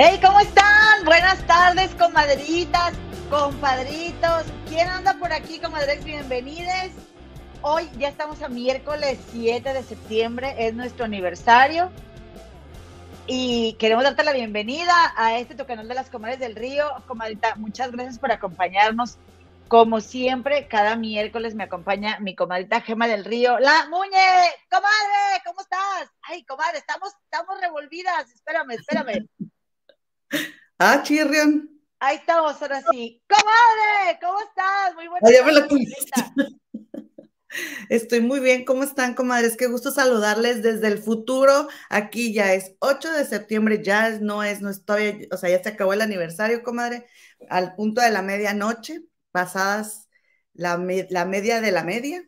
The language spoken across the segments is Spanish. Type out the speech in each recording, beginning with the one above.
Hey, ¿cómo están? Buenas tardes, comadritas, compadritos. ¿Quién anda por aquí, comadres? Bienvenidos. Hoy ya estamos a miércoles 7 de septiembre, es nuestro aniversario. Y queremos darte la bienvenida a este tu canal de las comadres del río. Comadrita, muchas gracias por acompañarnos. Como siempre, cada miércoles me acompaña mi comadrita Gema del Río. La Muñe, comadre, ¿cómo estás? Ay, comadre, estamos, estamos revolvidas. Espérame, espérame. Ah, Chirrion. Ahí estamos, ahora sí. ¡Comadre! ¿Cómo estás? Muy buena. Estoy muy bien. ¿Cómo están, comadres? Qué gusto saludarles desde el futuro. Aquí ya es 8 de septiembre, ya no es, no estoy, o sea, ya se acabó el aniversario, comadre, al punto de la medianoche, pasadas la, la media de la media.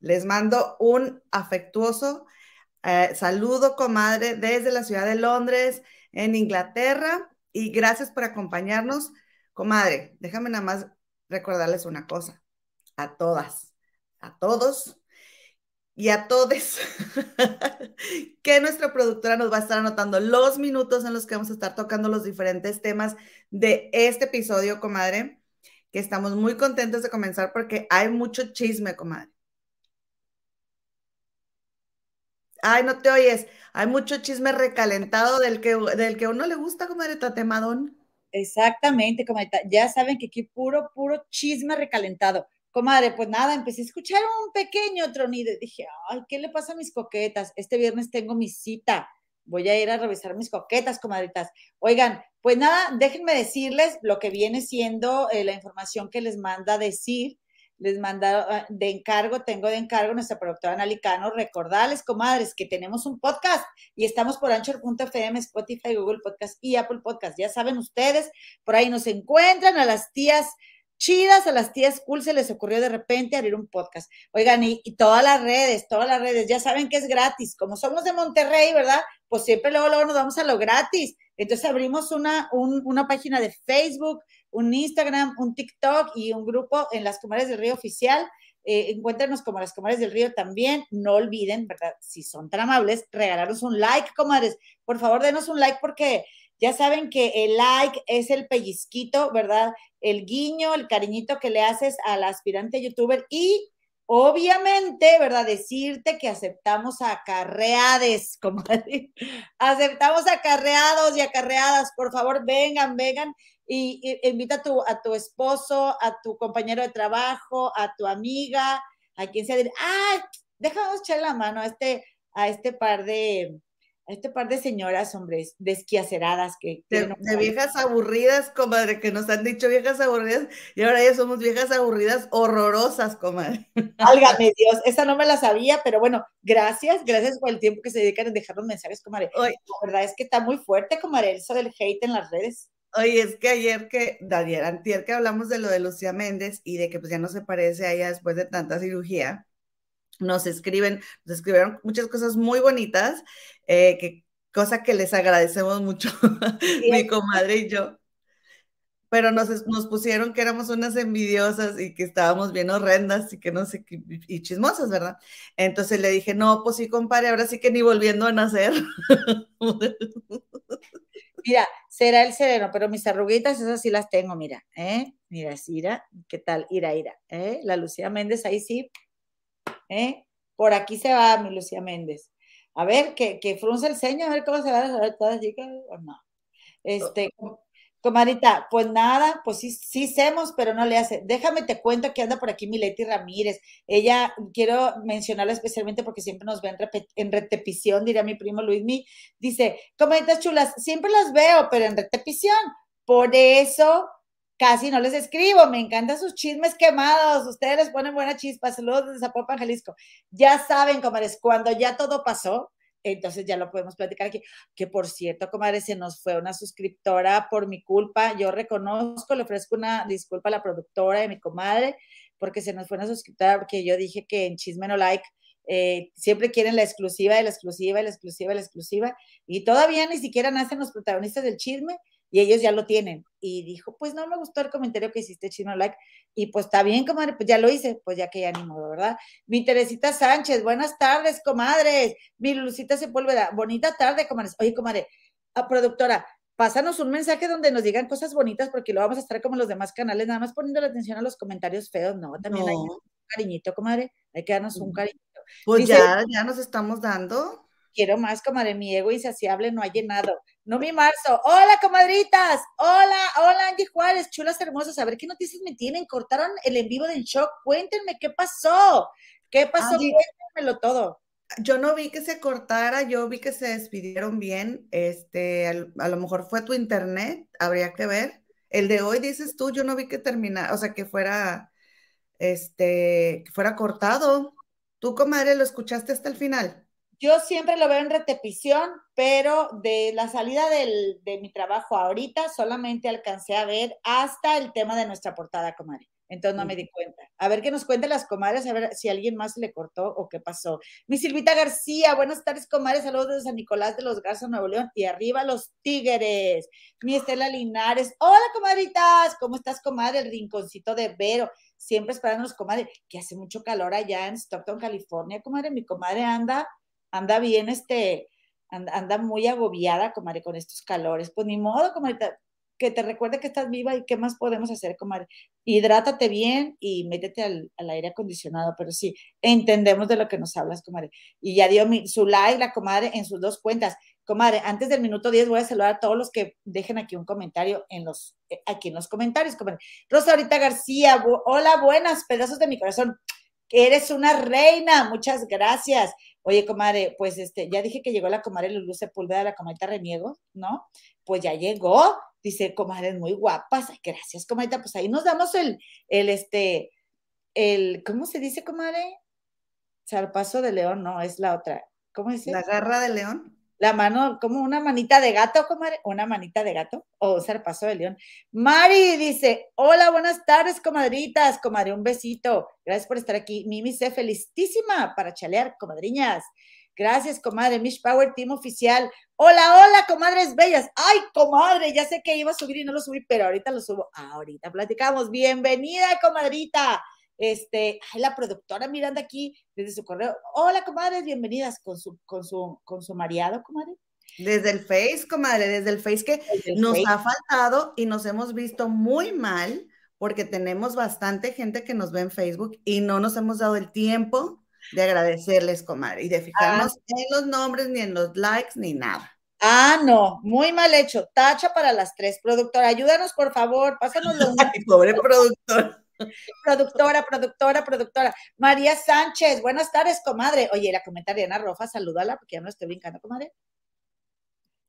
Les mando un afectuoso eh, saludo, comadre, desde la ciudad de Londres en Inglaterra y gracias por acompañarnos. Comadre, déjame nada más recordarles una cosa, a todas, a todos y a todos, que nuestra productora nos va a estar anotando los minutos en los que vamos a estar tocando los diferentes temas de este episodio, comadre, que estamos muy contentos de comenzar porque hay mucho chisme, comadre. Ay, no te oyes. Hay mucho chisme recalentado del que, del que uno le gusta, comadre Tatemadón. Exactamente, comadre. Ya saben que aquí puro, puro chisme recalentado. Comadre, pues nada, empecé a escuchar un pequeño tronido dije, ay, ¿qué le pasa a mis coquetas? Este viernes tengo mi cita. Voy a ir a revisar mis coquetas, comadritas. Oigan, pues nada, déjenme decirles lo que viene siendo eh, la información que les manda decir les manda ah, de encargo, tengo de encargo nuestra productora Analicano, recordarles, comadres, que tenemos un podcast y estamos por Anchor.fm, Spotify, Google Podcast y Apple Podcast. Ya saben ustedes, por ahí nos encuentran a las tías chidas, a las tías cool se les ocurrió de repente abrir un podcast. Oigan, y, todas las redes, todas las redes, ya saben que es gratis. Como somos de Monterrey, ¿verdad? Pues siempre luego, luego nos vamos a lo gratis. Entonces abrimos una, una página de Facebook, un Instagram, un TikTok y un grupo en las Comadres del Río Oficial. Eh, encuéntrenos como las Comadres del Río también. No olviden, ¿verdad? Si son tan amables, regalaros un like, comadres. Por favor, denos un like porque ya saben que el like es el pellizquito, ¿verdad? El guiño, el cariñito que le haces al aspirante youtuber y obviamente, ¿verdad? Decirte que aceptamos acarreades, comadre. Aceptamos acarreados y acarreadas. Por favor, vengan, vengan y, invita a tu, a tu esposo, a tu compañero de trabajo, a tu amiga, a quien sea, ah, déjanos echar la mano a este, a este par de, a este par de señoras, hombres, desquiaceradas que... De, viejas aburridas, comadre, que nos han dicho viejas aburridas y ahora ya somos viejas aburridas horrorosas, comadre. Álgame Dios, esa no me la sabía, pero bueno, gracias, gracias por el tiempo que se dedican a dejar los mensajes, comadre. la verdad es que está muy fuerte, comadre, eso del hate en las redes. Oye, es que ayer que, ayer, antier que hablamos de lo de Lucía Méndez y de que pues ya no se parece a ella después de tanta cirugía, nos escriben, nos escribieron muchas cosas muy bonitas, eh, que, cosa que les agradecemos mucho, mi comadre y yo. Pero nos, nos pusieron que éramos unas envidiosas y que estábamos bien horrendas y que no sé, y chismosas, ¿verdad? Entonces le dije, no, pues sí, compadre, ahora sí que ni volviendo a nacer. Mira, será el sereno, pero mis arruguitas, esas sí las tengo, mira, ¿eh? Mira, Ira, ¿qué tal? Ira, Ira, ¿eh? La Lucía Méndez, ahí sí, ¿eh? Por aquí se va mi Lucía Méndez. A ver, que, que frunce el ceño, a ver cómo se va a saber todas chicas, o no. Este, Comadita, pues nada, pues sí, sí semos, pero no le hace. Déjame te cuento que anda por aquí mi Leti Ramírez. Ella, quiero mencionarla especialmente porque siempre nos ve en, repetición, diría mi primo Luismi. Dice, comaditas chulas, siempre las veo, pero en repetición. Por eso casi no les escribo. Me encantan sus chismes quemados. Ustedes les ponen buena chispa. Saludos desde Zapopan, Jalisco. Ya saben, comadres, cuando ya todo pasó, entonces ya lo podemos platicar aquí. Que por cierto, comadre, se nos fue una suscriptora por mi culpa. Yo reconozco, le ofrezco una disculpa a la productora de mi comadre, porque se nos fue una suscriptora, porque yo dije que en Chisme No Like eh, siempre quieren la exclusiva la exclusiva, la exclusiva, la exclusiva, y todavía ni siquiera nacen los protagonistas del chisme y ellos ya lo tienen. Y dijo, pues no me gustó el comentario que hiciste, Chino Like, y pues está bien, comadre, pues ya lo hice, pues ya que ya ni modo, ¿verdad? Mi Teresita Sánchez, buenas tardes, comadres. Mi Lucita Sepúlveda, bonita tarde, comadres. Oye, comadre, a ah, productora, pásanos un mensaje donde nos digan cosas bonitas porque lo vamos a estar como los demás canales, nada más poniendo la atención a los comentarios feos, no, también hay un cariñito, comadre, hay que darnos un cariñito. Pues ya, ya nos estamos dando. Quiero más, comadre, mi ego insaciable no ha llenado. No mi marzo. Hola, comadritas. Hola, hola, Angie Juárez, chulas hermosas. A ver qué noticias me tienen. Cortaron el en vivo del shock. Cuéntenme qué pasó. ¿Qué pasó? Cuéntenmelo todo yo no vi que se cortara, yo vi que se despidieron bien. Este, a lo mejor fue tu internet, habría que ver. El de hoy dices tú, yo no vi que terminara, o sea, que fuera, este, que fuera cortado. ¿Tú, comadre, lo escuchaste hasta el final? Yo siempre lo veo en repetición, pero de la salida del, de mi trabajo ahorita solamente alcancé a ver hasta el tema de nuestra portada, comadre. Entonces no me di cuenta. A ver qué nos cuenten las comadres, a ver si alguien más le cortó o qué pasó. Mi Silvita García, buenas tardes, comadres. Saludos desde San Nicolás de los Garza, Nuevo León. Y arriba los Tigres. Mi Estela Linares. Hola, comadritas. ¿Cómo estás, comadre? El rinconcito de Vero. Siempre esperando los comadres, que hace mucho calor allá en Stockton, California, comadre. Mi comadre anda, anda bien, este, anda, anda muy agobiada, comadre, con estos calores. Pues ni modo, comadre que te recuerde que estás viva y qué más podemos hacer, comadre. Hidrátate bien y métete al, aire acondicionado, pero sí, entendemos de lo que nos hablas, comadre. Y ya dio su like, la comadre, en sus dos cuentas. Comadre, antes del minuto 10 voy a saludar a todos los que dejen aquí un comentario en los, eh, aquí en los comentarios, comadre. Rosa García, hola, buenas, pedazos de mi corazón. Eres una reina, muchas gracias. Oye, comadre, pues este, ya dije que llegó la comadre Lulu Sepúlveda, la comadre Reniego, ¿no? Pues ya llegó, dice, comadres muy guapas, gracias, comadre, pues ahí nos damos el, el, este, el, ¿cómo se dice, comadre? Zarpazo de león, no, es la otra, ¿cómo dice? La garra de león. La mano, como una manita de gato, comadre, una manita de gato, o zarpazo de león. Mari dice, hola, buenas tardes, comadritas, comadre, un besito, gracias por estar aquí. Mimi se felicísima para chalear, comadriñas. Gracias, comadre. Mish Power Team Oficial. Hola, hola, comadres bellas. Ay, comadre, ya sé que iba a subir y no lo subí, pero ahorita lo subo. Ahorita platicamos. Bienvenida, comadrita. Este, ay, la productora mirando aquí desde su correo. Hola, comadres, bienvenidas con su, con su, con su mareado, comadre. Desde el Face, comadre, desde el Face que nos ha faltado y nos hemos visto muy mal porque tenemos bastante gente que nos ve en Facebook y no nos hemos dado el tiempo de agradecerles, comadre, y de fijarnos ah. en los nombres, ni en los likes, ni nada. Ah, no, muy mal hecho. Tacha para las tres. Productora, ayúdanos, por favor, pásanos los pobre productor. Productora, productora, productora. María Sánchez, buenas tardes, comadre. Oye, la comentaria Ana Rofa, salúdala, porque ya no estoy brincando, comadre.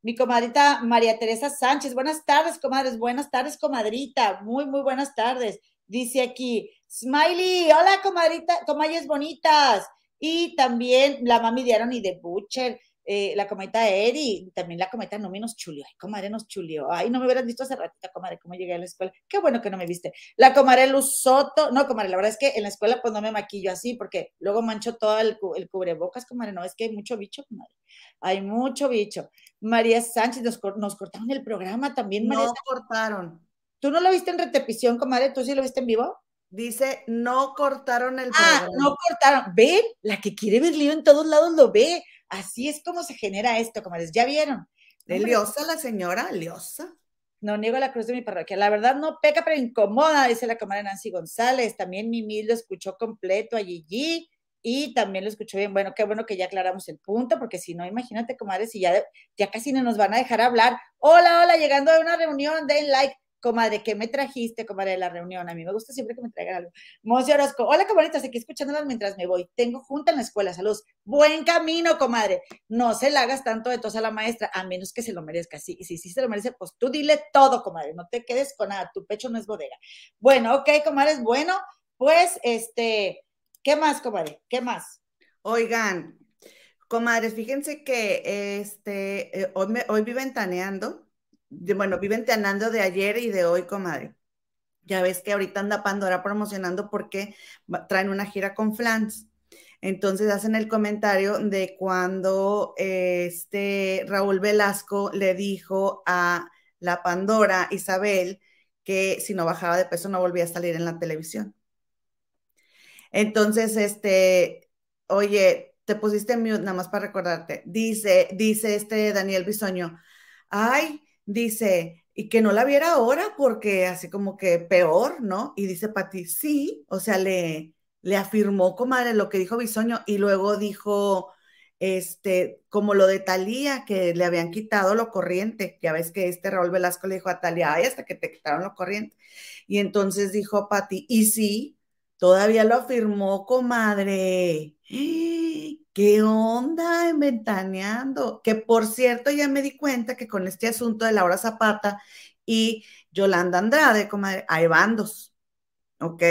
Mi comadrita María Teresa Sánchez, buenas tardes, comadres. Buenas tardes, comadrita. Muy, muy buenas tardes. Dice aquí, Smiley, hola comadrita, comayes bonitas. Y también la mami de Aaron y de Butcher, eh, la cometa Eri, también la cometa Nomi nos chulió. Ay, comadre, nos chulió. Ay, no me hubieras visto hace ratita, comadre, cómo llegué a la escuela. Qué bueno que no me viste. La comadre Luz Soto, no, comadre, la verdad es que en la escuela pues no me maquillo así porque luego mancho todo el, cubrebocas, comadre. No, es que hay mucho bicho, comadre. Hay mucho bicho. María Sánchez, nos, nos cortaron el programa también, María. Nos cortaron. ¿Tú no lo viste en repetición, comadre? ¿Tú sí lo viste en vivo? Dice, no cortaron el ah, programa. Ah, no cortaron. ¿Ven? La que quiere ver lío en todos lados lo ve. Así es como se genera esto, comadres. ¿Ya vieron? Liosa la señora, liosa. No niego la cruz de mi parroquia. La verdad no peca, pero incomoda, dice la comadre Nancy González. También Mimi lo escuchó completo a Gigi y también lo escuchó bien. Bueno, qué bueno que ya aclaramos el punto, porque si no, imagínate, comadres, si ya, ya casi no nos van a dejar hablar. Hola, hola, llegando a una reunión, den like comadre, ¿qué me trajiste, comadre, de la reunión? A mí me gusta siempre que me traigan algo. Monse Orozco, hola, comadritas, aquí escuchándolas mientras me voy. Tengo junta en la escuela, saludos. Buen camino, comadre. No se la hagas tanto de tos a la maestra, a menos que se lo merezca. Sí, sí, sí se lo merece, pues tú dile todo, comadre, no te quedes con nada, tu pecho no es bodega. Bueno, ok, comadres, bueno, pues, este, ¿qué más, comadre? ¿Qué más? Oigan, comadres, fíjense que este, eh, hoy, me, hoy vi ventaneando bueno, viven tenando de ayer y de hoy, comadre. Ya ves que ahorita anda Pandora promocionando porque traen una gira con Flans. Entonces hacen el comentario de cuando este Raúl Velasco le dijo a la Pandora Isabel que si no bajaba de peso no volvía a salir en la televisión. Entonces, este, oye, te pusiste mute nada más para recordarte. Dice, dice este Daniel Bisoño, ay, dice, y que no la viera ahora porque así como que peor, ¿no? Y dice Pati, sí, o sea, le, le afirmó, comadre, lo que dijo Bisoño y luego dijo, este, como lo de Talía, que le habían quitado lo corriente. Ya ves que este Raúl Velasco le dijo a Talía, ay, hasta que te quitaron lo corriente. Y entonces dijo Pati, y sí, todavía lo afirmó, comadre. ¿Qué onda inventaneando? Que por cierto, ya me di cuenta que con este asunto de Laura Zapata y Yolanda Andrade, comadre, hay bandos, ¿ok?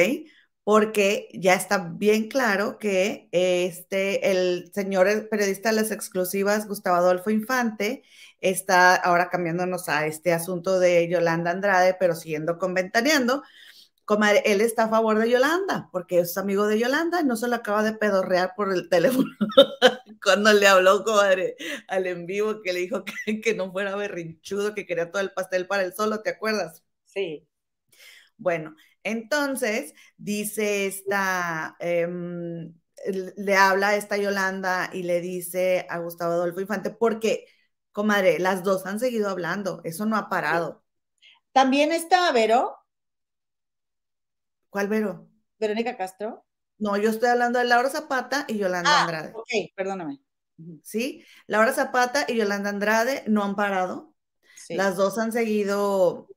porque ya está bien claro que este, el señor periodista de las exclusivas, Gustavo Adolfo Infante, está ahora cambiándonos a este asunto de Yolanda Andrade, pero siguiendo conventaneando. Comadre, él está a favor de Yolanda, porque es amigo de Yolanda y no se lo acaba de pedorrear por el teléfono cuando le habló, comadre, al en vivo, que le dijo que, que no fuera berrinchudo, que quería todo el pastel para él solo, ¿te acuerdas? Sí. Bueno, entonces, dice esta, em, le habla a esta Yolanda y le dice a Gustavo Adolfo Infante, porque, comadre, las dos han seguido hablando, eso no ha parado. También está Vero. ¿Cuál Vero? Verónica Castro. No, yo estoy hablando de Laura Zapata y Yolanda ah, Andrade. Ok, perdóname. Sí, Laura Zapata y Yolanda Andrade no han parado. Las dos han seguido,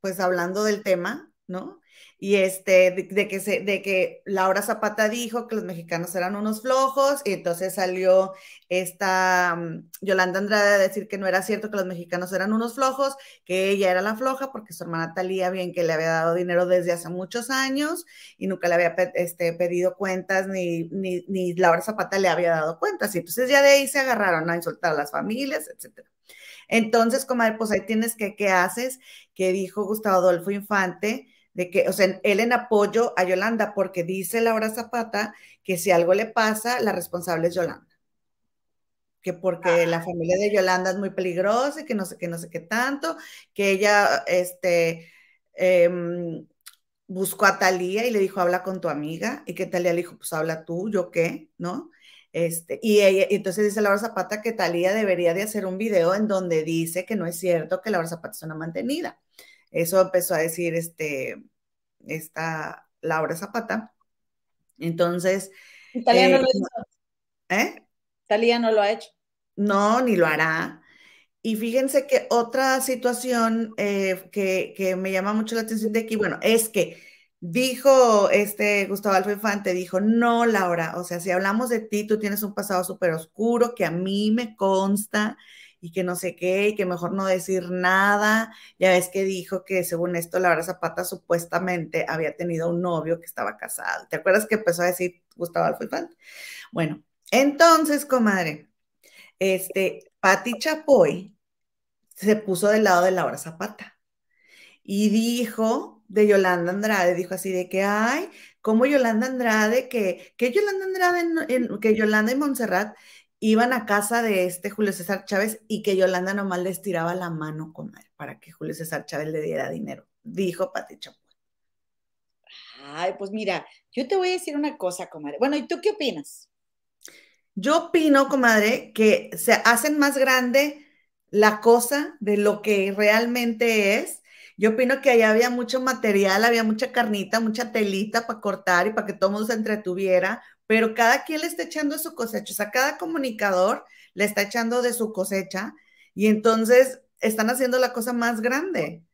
pues, hablando del tema, ¿no? Y este, de, que se, de que Laura Zapata dijo que los mexicanos eran unos flojos, y entonces salió esta mm, Yolanda Andrade a decir que no era cierto que los mexicanos eran unos flojos, que ella era la floja porque su hermana Talía bien que le había dado dinero desde hace muchos años y nunca le había este, pedido cuentas, ni, ni, ni Laura Zapata le había dado cuentas, y entonces ya de ahí se agarraron a insultar a las familias, etcétera. Entonces, comadre, pues ahí tienes que, ¿qué haces? Que dijo Gustavo Adolfo Infante, de que, o sea, él en apoyo a Yolanda, porque dice Laura Zapata que si algo le pasa, la responsable es Yolanda. Que porque la familia de Yolanda es muy peligrosa y que no sé qué, no sé qué tanto, que ella, este, em, buscó a Talía y le dijo, habla con tu amiga, y que Talía le dijo, pues habla tú, yo qué, ¿no? Este, y, ella, entonces dice Laura Zapata que Talía debería de hacer un video en donde dice que no es cierto que Laura Zapata es una mantenida. Eso empezó a decir este, esta Laura Zapata. Entonces. Talía no lo hizo. ¿Eh? Talía no lo ha hecho. No, ni lo hará. Y fíjense que otra situación eh, que, me llama mucho la atención de aquí, bueno, es que dijo este Gustavo Alfa Infante, dijo, no, Laura, o sea, si hablamos de ti, tú tienes un pasado súper oscuro que a mí me consta y que no sé qué, y que mejor no decir nada. Ya ves que dijo que según esto, Laura Zapata supuestamente había tenido un novio que estaba casado. ¿Te acuerdas que empezó a decir Gustavo Alfo Bueno, entonces, comadre, este, Pati Chapoy se puso del lado de Laura Zapata y dijo de Yolanda Andrade, dijo así de que, ay, como Yolanda Andrade, que, que Yolanda Andrade, que Yolanda y Montserrat iban a casa de este Julio César Chávez y que Yolanda nomás les tiraba la mano, comadre, para que Julio César Chávez le diera dinero, dijo Pati Chapoy. Ay, pues mira, yo te voy a decir una cosa, comadre. Bueno, ¿y tú qué opinas? Yo opino, comadre, que se hacen más grande la cosa de lo que realmente es. Yo opino que allá había mucho material, había mucha carnita, mucha telita para cortar y para que todo el mundo se entretuviera, pero cada quien le está echando su cosecha, o sea, cada comunicador le está echando de su cosecha y entonces están haciendo la cosa más grande,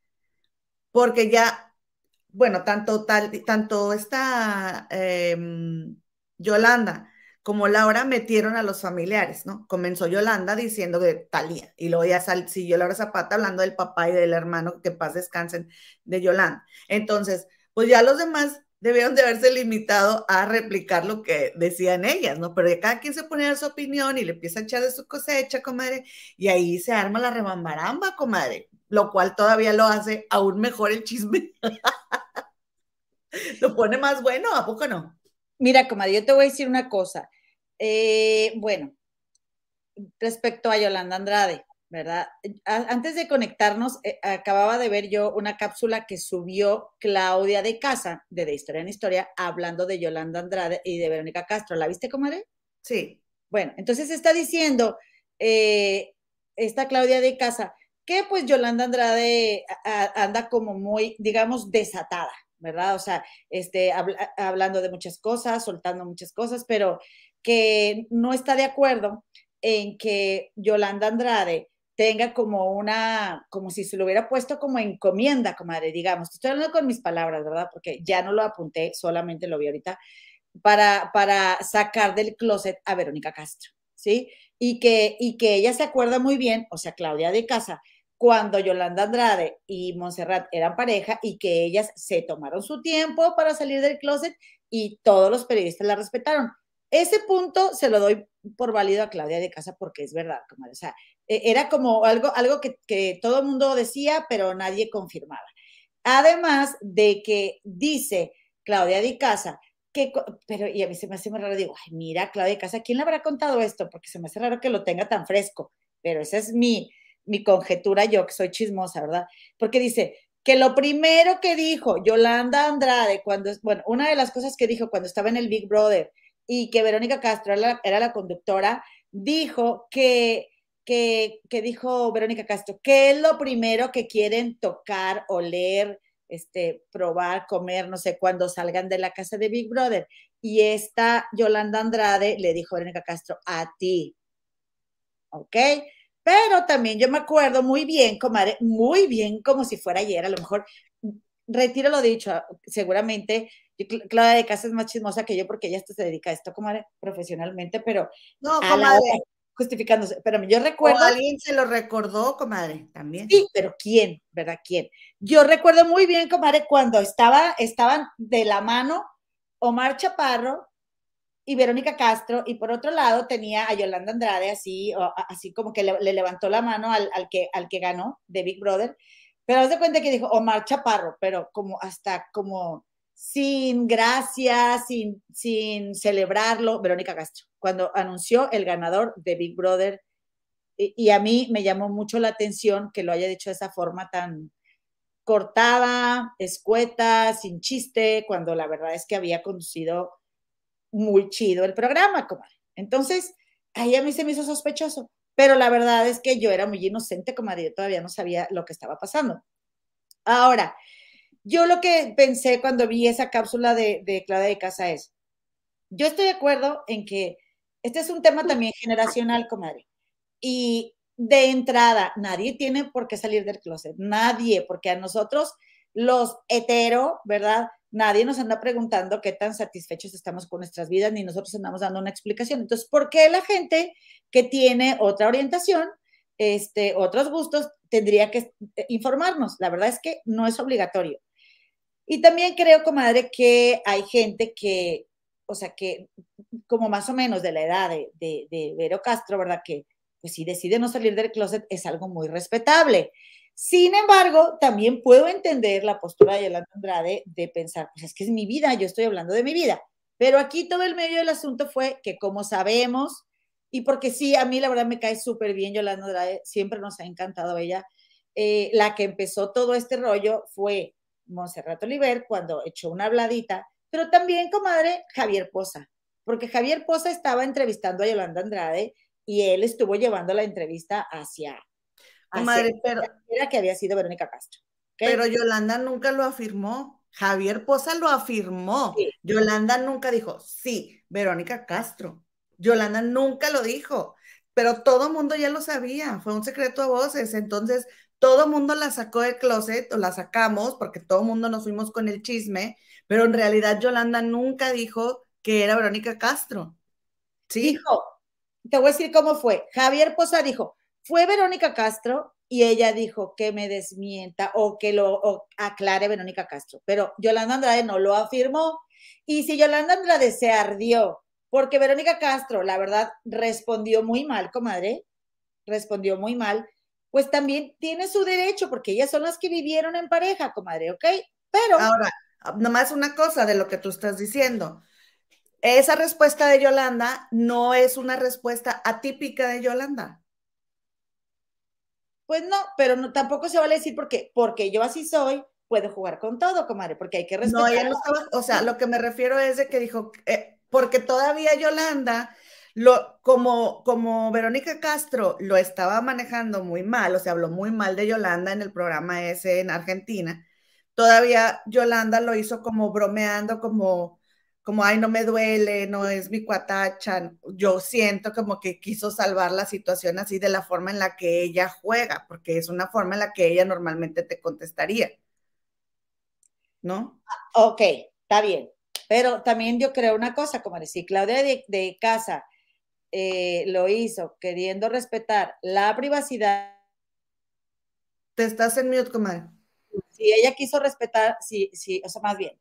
porque ya, bueno, tanto, tal, tanto esta em, Yolanda como Laura metieron a los familiares, ¿no? Comenzó Yolanda diciendo de Talía y luego ya siguió Laura Zapata hablando del papá y del hermano, que paz descansen, de Yolanda. Entonces, pues ya los demás debieron de haberse limitado a replicar lo que decían ellas, ¿no? Pero cada quien se pone a su opinión y le empieza a echar de su cosecha, comadre, y ahí se arma la rebambaramba, comadre, lo cual todavía lo hace aún mejor el chisme. lo pone más bueno, ¿a poco no? Mira, comadre, yo te voy a decir una cosa. Eh, bueno, respecto a Yolanda Andrade, ¿verdad? Antes de conectarnos, eh, acababa de ver yo una cápsula que subió Claudia de Casa, de De Historia en Historia, hablando de Yolanda Andrade y de Verónica Castro. ¿La viste, comadre? Sí. Bueno, entonces está diciendo eh, esta Claudia de Casa que pues Yolanda Andrade anda como muy, digamos, desatada, ¿verdad? O sea, este, hablando de muchas cosas, soltando muchas cosas, pero que no está de acuerdo en que Yolanda Andrade tenga como una, como si se lo hubiera puesto como encomienda, comadre, digamos. Estoy hablando con mis palabras, ¿verdad? Porque ya no lo apunté, solamente lo vi ahorita, para, para sacar del closet a Verónica Castro, ¿sí? Y que, y que ella se acuerda muy bien, o sea, Claudia de Casa, cuando Yolanda Andrade y Montserrat eran pareja y que ellas se tomaron su tiempo para salir del closet y todos los periodistas la respetaron. Ese punto se lo doy por válido a Claudia de Casa porque es verdad, comadre. O sea, e, era como algo, algo que, todo el mundo decía, pero nadie confirmaba. Además de que dice Claudia de Casa que, pero y a mí se me hace muy raro, digo, mira, Claudia de Casa, ¿quién le habrá contado esto? Porque se me hace raro que lo tenga tan fresco, pero esa es mi, mi conjetura, yo que soy chismosa, ¿verdad? Porque dice que lo primero que dijo Yolanda Andrade, cuando, bueno, una de las cosas que dijo cuando estaba en el Big Brother, y que Verónica Castro era la, conductora, dijo que, que, dijo Verónica Castro, que es lo primero que quieren tocar, oler, este, probar, comer, no sé, cuando salgan de la casa de Big Brother. Y esta Yolanda Andrade le dijo a Verónica Castro, a ti. ¿Ok? Pero también yo me acuerdo muy bien, comadre, muy bien, como si fuera ayer, a lo mejor retiro lo dicho, seguramente Claudia de Casa es más chismosa que yo porque ella se dedica a esto, comadre, profesionalmente, pero no, comadre. justificándose. Pero yo recuerdo. alguien se lo recordó, comadre, también. Sí, pero ¿quién? ¿Verdad? ¿Quién? Yo recuerdo muy bien, comadre, cuando estaba, estaban de la mano Omar Chaparro y Verónica Castro, y por otro lado tenía a Yolanda Andrade, así, así como que le, levantó la mano al, al, que, al que ganó de Big Brother. Pero haz de cuenta que dijo Omar Chaparro, pero como hasta como sin gracia, sin, sin celebrarlo, Verónica Castro, cuando anunció el ganador de Big Brother. Y, a mí me llamó mucho la atención que lo haya dicho de esa forma tan cortada, escueta, sin chiste, cuando la verdad es que había conducido muy chido el programa, comadre. Entonces, ahí a mí se me hizo sospechoso, pero la verdad es que yo era muy inocente, comadre, yo todavía no sabía lo que estaba pasando. Ahora, yo lo que pensé cuando vi esa cápsula de, de Claudia de Casa es, yo estoy de acuerdo en que este es un tema también generacional, comadre. Y de entrada, nadie tiene por qué salir del closet, nadie, porque a nosotros, los hetero, ¿verdad? Nadie nos anda preguntando qué tan satisfechos estamos con nuestras vidas, ni nosotros andamos dando una explicación. Entonces, ¿por qué la gente que tiene otra orientación, este, otros gustos, tendría que informarnos? La verdad es que no es obligatorio. Y también creo, comadre, que hay gente que, o sea, que como más o menos de la edad de, de, Vero Castro, ¿verdad? Que pues si decide no salir del closet es algo muy respetable. Sin embargo, también puedo entender la postura de Yolanda Andrade de pensar, pues es que es mi vida, yo estoy hablando de mi vida. Pero aquí todo el medio del asunto fue que como sabemos, y porque sí, a mí la verdad me cae súper bien Yolanda Andrade, siempre nos ha encantado ella, eh, la que empezó todo este rollo fue Monserrat Oliver cuando echó una habladita, pero también, comadre, Javier Poza, porque Javier Poza estaba entrevistando a Yolanda Andrade y él estuvo llevando la entrevista hacia, comadre, pero era que había sido Verónica Castro. Pero Yolanda nunca lo afirmó. Javier Poza lo afirmó. Yolanda nunca dijo, sí, Verónica Castro. Yolanda nunca lo dijo, pero todo el mundo ya lo sabía, fue un secreto a voces. Entonces, todo mundo la sacó del closet o la sacamos porque todo mundo nos fuimos con el chisme, pero en realidad Yolanda nunca dijo que era Verónica Castro. ¿Sí? Dijo, te voy a decir cómo fue. Javier Poza dijo, fue Verónica Castro y ella dijo que me desmienta o que lo aclare Verónica Castro, pero Yolanda Andrade no lo afirmó. Y si Yolanda Andrade se ardió porque Verónica Castro, la verdad, respondió muy mal, comadre, respondió muy mal, pues también tiene su derecho, porque ellas son las que vivieron en pareja, comadre, ¿ok? Pero. Ahora, nomás una cosa de lo que tú estás diciendo. Esa respuesta de Yolanda no es una respuesta atípica de Yolanda. Pues no, pero no, tampoco se vale decir porque, porque yo así soy, puedo jugar con todo, comadre, porque hay que respetar. No, ella no estaba, o sea, lo que me refiero es de que dijo, eh, porque todavía Yolanda lo, como, como Verónica Castro lo estaba manejando muy mal, o sea, habló muy mal de Yolanda en el programa ese en Argentina, todavía Yolanda lo hizo como bromeando, como, como, ay, no me duele, no es mi cuatacha. Yo siento como que quiso salvar la situación así de la forma en la que ella juega, porque es una forma en la que ella normalmente te contestaría. ¿No? Ok, está bien. Pero también yo creo una cosa, como decía Claudia de, Casa eh, lo hizo queriendo respetar la privacidad. Te estás en mute, comadre. Si ella quiso respetar, sí, sí, o sea, más bien.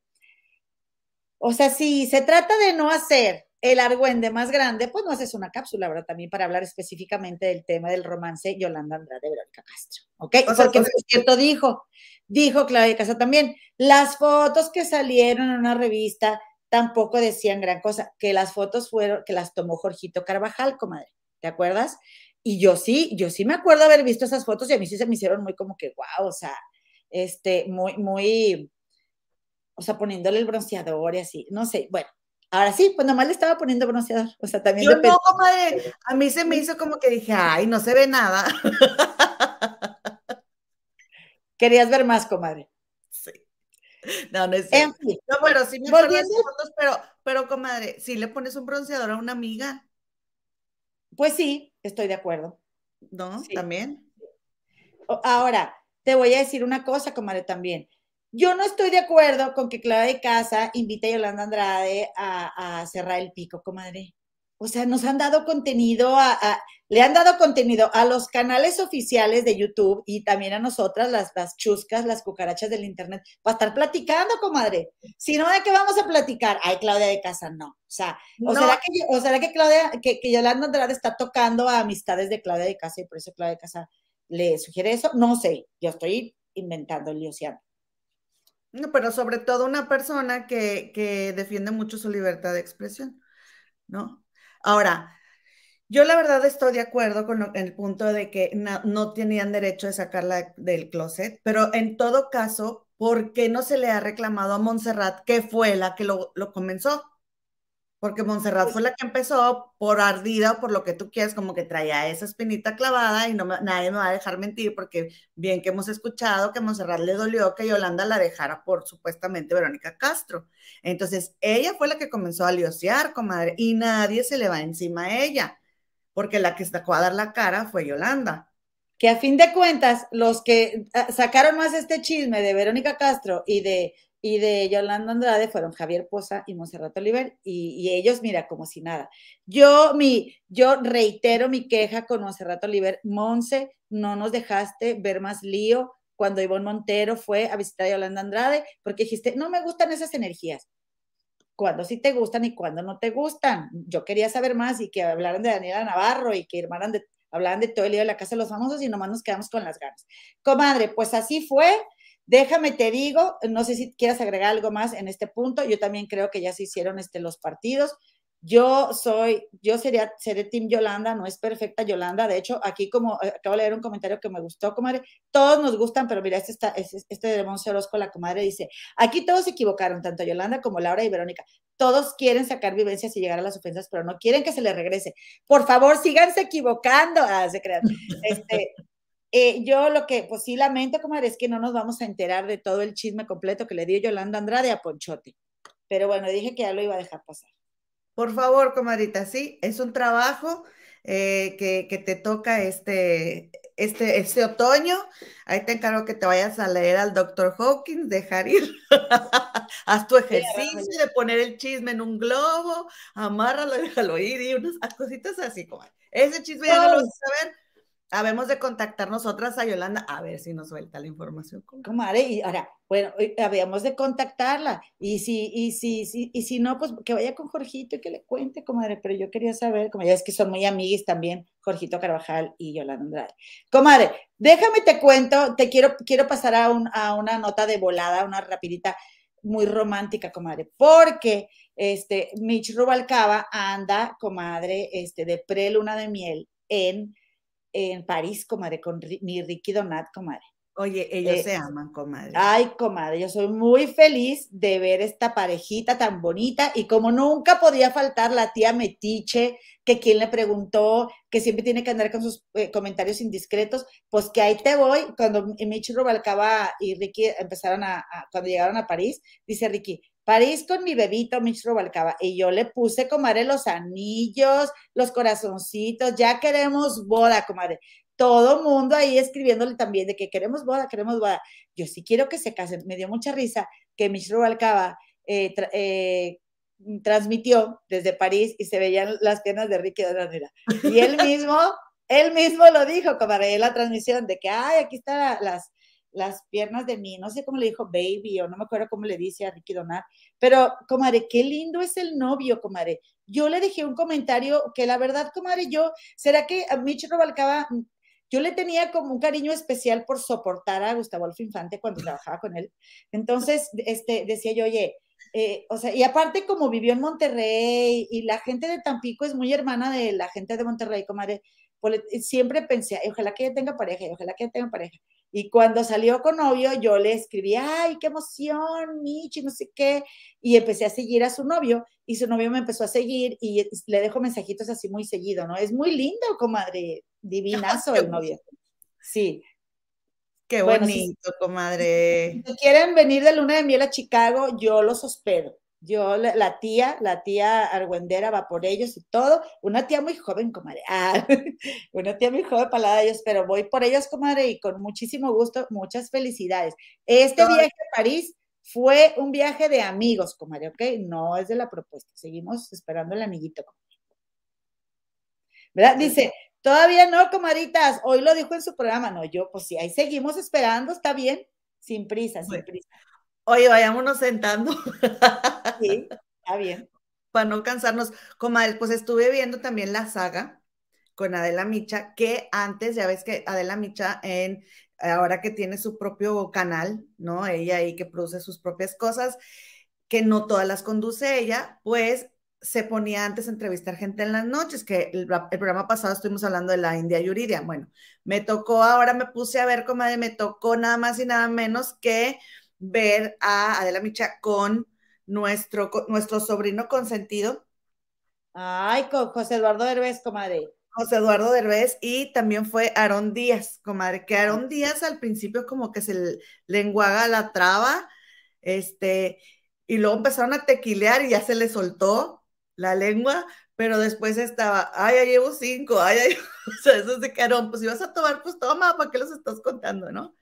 O sea, si se trata de no hacer el argüende más grande, pues no haces una cápsula, ¿verdad? También para hablar específicamente del tema del romance Yolanda Andrade Verónica Castro, ¿ok? Porque, por cierto, dijo, dijo Claudia Casa también, las fotos que salieron en una revista tampoco decían gran cosa, que las fotos fueron, que las tomó Jorgito Carvajal, comadre, ¿te acuerdas? Y yo sí, yo sí me acuerdo haber visto esas fotos y a mí sí se me hicieron muy como que, wow, o sea, este, muy, muy, o sea, poniéndole el bronceador y así, no sé, bueno, ahora sí, pues nomás le estaba poniendo bronceador, o sea, también. Yo no, comadre, a mí se me hizo como que dije, ay, no se ve nada. Querías ver más, comadre. Sí. No, no es cierto. no, bueno, sí me fotos, pero, pero, comadre, si le pones un bronceador a una amiga. Pues sí, estoy de acuerdo. ¿No? ¿También? Ahora, te voy a decir una cosa, comadre, también. Yo no estoy de acuerdo con que Clara de Casa invite a Yolanda Andrade a, cerrar el pico, comadre. O sea, nos han dado contenido, a, le han dado contenido a los canales oficiales de YouTube y también a nosotras, las, las chuscas, las cucarachas del Internet, para estar platicando, comadre. Si no, ¿de qué vamos a platicar? Ay, Claudia de Casa, no. O sea, ¿o, Será, que, o será que Claudia, que, que Yolanda Andrade está tocando a amistades de Claudia de Casa y por eso Claudia de Casa le sugiere eso, no sé, yo estoy inventando, Liociano. No, pero sobre todo una persona que, que, defiende mucho su libertad de expresión, ¿no? Ahora, yo la verdad estoy de acuerdo con el punto de que no, tenían derecho de sacarla del closet, pero en todo caso, ¿por qué no se le ha reclamado a Montserrat que fue la que lo, lo comenzó? Porque Montserrat fue la que empezó por ardida o por lo que tú quieras, como que traía esa espinita clavada y no nadie me va a dejar mentir porque bien que hemos escuchado que Montserrat le dolió que Yolanda la dejara por supuestamente Verónica Castro. Entonces, ella fue la que comenzó a liosear, comadre, y nadie se le va encima a ella, porque la que sacó a dar la cara fue Yolanda. Que a fin de cuentas, los que ah, sacaron más este chisme de Verónica Castro y de y de Yolanda Andrade fueron Javier Poza y Monserrat Oliver, y, ellos, mira, como si nada. Yo, mi, yo reitero mi queja con Monserrat Oliver, Monse, no nos dejaste ver más lío cuando Ivonne Montero fue a visitar a Yolanda Andrade, porque dijiste, no me gustan esas energías. Cuando sí te gustan y cuando no te gustan. Yo quería saber más y que hablaran de Daniela Navarro y que hermanan de, de todo el lío de la Casa de los Famosos y nomás nos quedamos con las ganas. Comadre, pues así fue Déjame te digo, no sé si quieras agregar algo más en este punto. Yo también creo que ya se hicieron este, los partidos. Yo soy, yo sería, seré Team Yolanda, no es perfecta Yolanda. De hecho, aquí como eh, acabo de leer un comentario que me gustó, comadre, todos nos gustan, pero mira, este, está, este de Monse Orozco, la comadre, dice, aquí todos se equivocaron, tanto Yolanda como Laura y Verónica. Todos quieren sacar vivencias y llegar a las ofensas, pero no quieren que se les regrese. Por favor, síganse equivocando. Ah, se crean. Este, eh, yo lo que pues sí lamento, comadre, es que no nos vamos a enterar de todo el chisme completo que le dio Yolanda Andrade a Ponchote. Pero bueno, dije que ya lo iba a dejar pasar. Por favor, comadrita, sí, es un trabajo eh, que, te toca este, este, este otoño. Ahí te encargo que te vayas a leer al Dr. Hawkins, dejar ir. Haz tu ejercicio de poner el chisme en un globo, amárralo déjalo ir y unas cositas así, comadre. Ese chisme ya no lo vas a saber Habemos de contactar nosotras a Yolanda a ver si nos suelta la información. Comadre, y ahora, bueno, habíamos de contactarla. Y si, y si, y si no, pues que vaya con Jorgito y que le cuente, comadre. Pero yo quería saber, como ya es que son muy amiguis también, Jorgito Carvajal y Yolanda Andrade. Comadre, déjame te cuento, te quiero, quiero pasar a, un, a una nota de volada, una rapidita muy romántica, comadre, porque este, Mitch Rubalcaba anda, comadre, este, de pre-luna de miel en en París, comadre, con mi Ricky Donat, comadre. Oye, ellos se aman, comadre. Ay, comadre, yo soy muy feliz de ver esta parejita tan bonita y como nunca podía faltar la tía Metiche, que quien le preguntó, que siempre tiene que andar con sus eh, comentarios indiscretos, pues que ahí te voy. Cuando Michi Rubalcaba y Ricky empezaron a, cuando llegaron a París, dice Ricky, París con mi bebito Michi Rubalcaba. Y yo le puse, comadre, los anillos, los corazoncitos, ya queremos boda, comadre todo mundo ahí escribiéndole también de que queremos boda, queremos boda. Yo sí quiero que se casen. Me dio mucha risa que Michelle Rubalcaba eh, eh, transmitió desde París y se veían las piernas de Ricky de Y él mismo, él mismo lo dijo, como en la transmisión, de que, ay, aquí están las, las piernas de mí, no sé cómo le dijo baby o no me acuerdo cómo le dice a Ricky Donar, pero comadre, qué lindo es el novio, comadre. Yo le dejé un comentario que la verdad, comadre, yo, ¿será que a Michelle Rubalcaba yo le tenía como un cariño especial por soportar a Gustavo Alfo Infante cuando trabajaba con él. Entonces, este, decía yo, oye, eh, o sea, y aparte como vivió en Monterrey y la gente de Tampico es muy hermana de la gente de Monterrey, comadre, pues, siempre pensé, ojalá que ella tenga pareja, ojalá que ella tenga pareja. Y cuando salió con novio, yo le escribí, ay, qué emoción, Michi, no sé qué. Y empecé a seguir a su novio y su novio me empezó a seguir y le dejo mensajitos así muy seguido, ¿no? Es muy lindo, comadre, divinazo el novio. Sí. Qué bonito, comadre. Si quieren venir de luna de miel a Chicago, yo los hospedo. Yo, la, tía, la tía Argüendera va por ellos y todo. Una tía muy joven, comadre. Ah, una tía muy joven para la de ellos, pero voy por ellos, comadre, y con muchísimo gusto, muchas felicidades. Este viaje a París fue un viaje de amigos, comadre, ¿ok? No es de la propuesta. Seguimos esperando el amiguito. ¿Verdad? Dice, todavía no, comadritas. Hoy lo dijo en su programa. No, yo, pues sí, ahí seguimos esperando, está bien. Sin prisa, sin prisa. Oye, vayámonos sentando. Sí, está bien. Para no cansarnos. Comadre, pues estuve viendo también la saga con Adela Micha, que antes, ya ves que Adela Micha en ahora que tiene su propio canal, ¿no? Ella ahí que produce sus propias cosas, que no todas las conduce ella, pues se ponía antes a entrevistar gente en las noches, que el, programa pasado estuvimos hablando de la India Yuridia. Bueno, me tocó, ahora me puse a ver, comadre, me tocó nada más y nada menos que ver a Adela Micha con nuestro, nuestro sobrino consentido. Ay, con José Eduardo Derbez, comadre. José Eduardo Derbez y también fue Aarón Díaz, comadre, que Aarón Díaz al principio como que se le enguaga la traba, este, y luego empezaron a tequilear y ya se le soltó la lengua, pero después estaba, ay, ya llevo cinco, ay, ay, o sea, eso es de que Aarón, pues si vas a tomar, pues toma, ¿para qué los estás contando, no?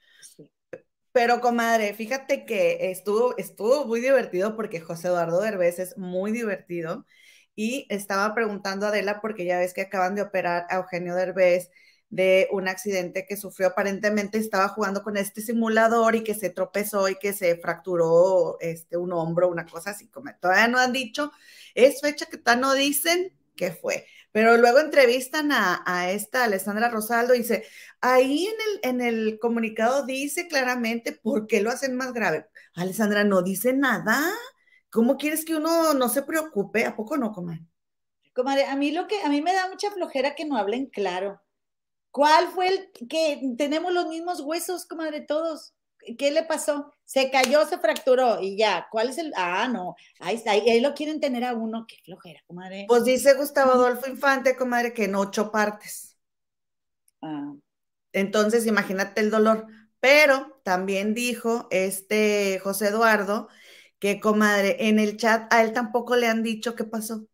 Pero, comadre, fíjate que estuvo, estuvo muy divertido porque José Eduardo Derbez es muy divertido. Y estaba preguntando a Adela porque ya ves que acaban de operar a Eugenio Derbez de un accidente que sufrió. Aparentemente estaba jugando con este simulador y que se tropezó y que se fracturó este un hombro, una cosa así como todavía no han dicho, es fecha que tal no dicen que fue. Pero luego entrevistan a, esta Alessandra Rosaldo y dice, ahí en el, en el comunicado dice claramente por qué lo hacen más grave. Alessandra no dice nada. ¿Cómo quieres que uno no se preocupe? ¿A poco no, comadre? Comadre, a mí lo que, a mí me da mucha flojera que no hablen claro. ¿Cuál fue el que tenemos los mismos huesos, comadre, todos? ¿Qué le pasó? Se cayó, se fracturó y ya. ¿Cuál es el? Ah, no. Ahí está. Ahí lo quieren tener a uno. Qué flojera, comadre. Pues dice Gustavo Adolfo Infante, comadre, que en ocho partes. Ah. Entonces, imagínate el dolor. Pero también dijo este José Eduardo que, comadre, en el chat a él tampoco le han dicho qué pasó.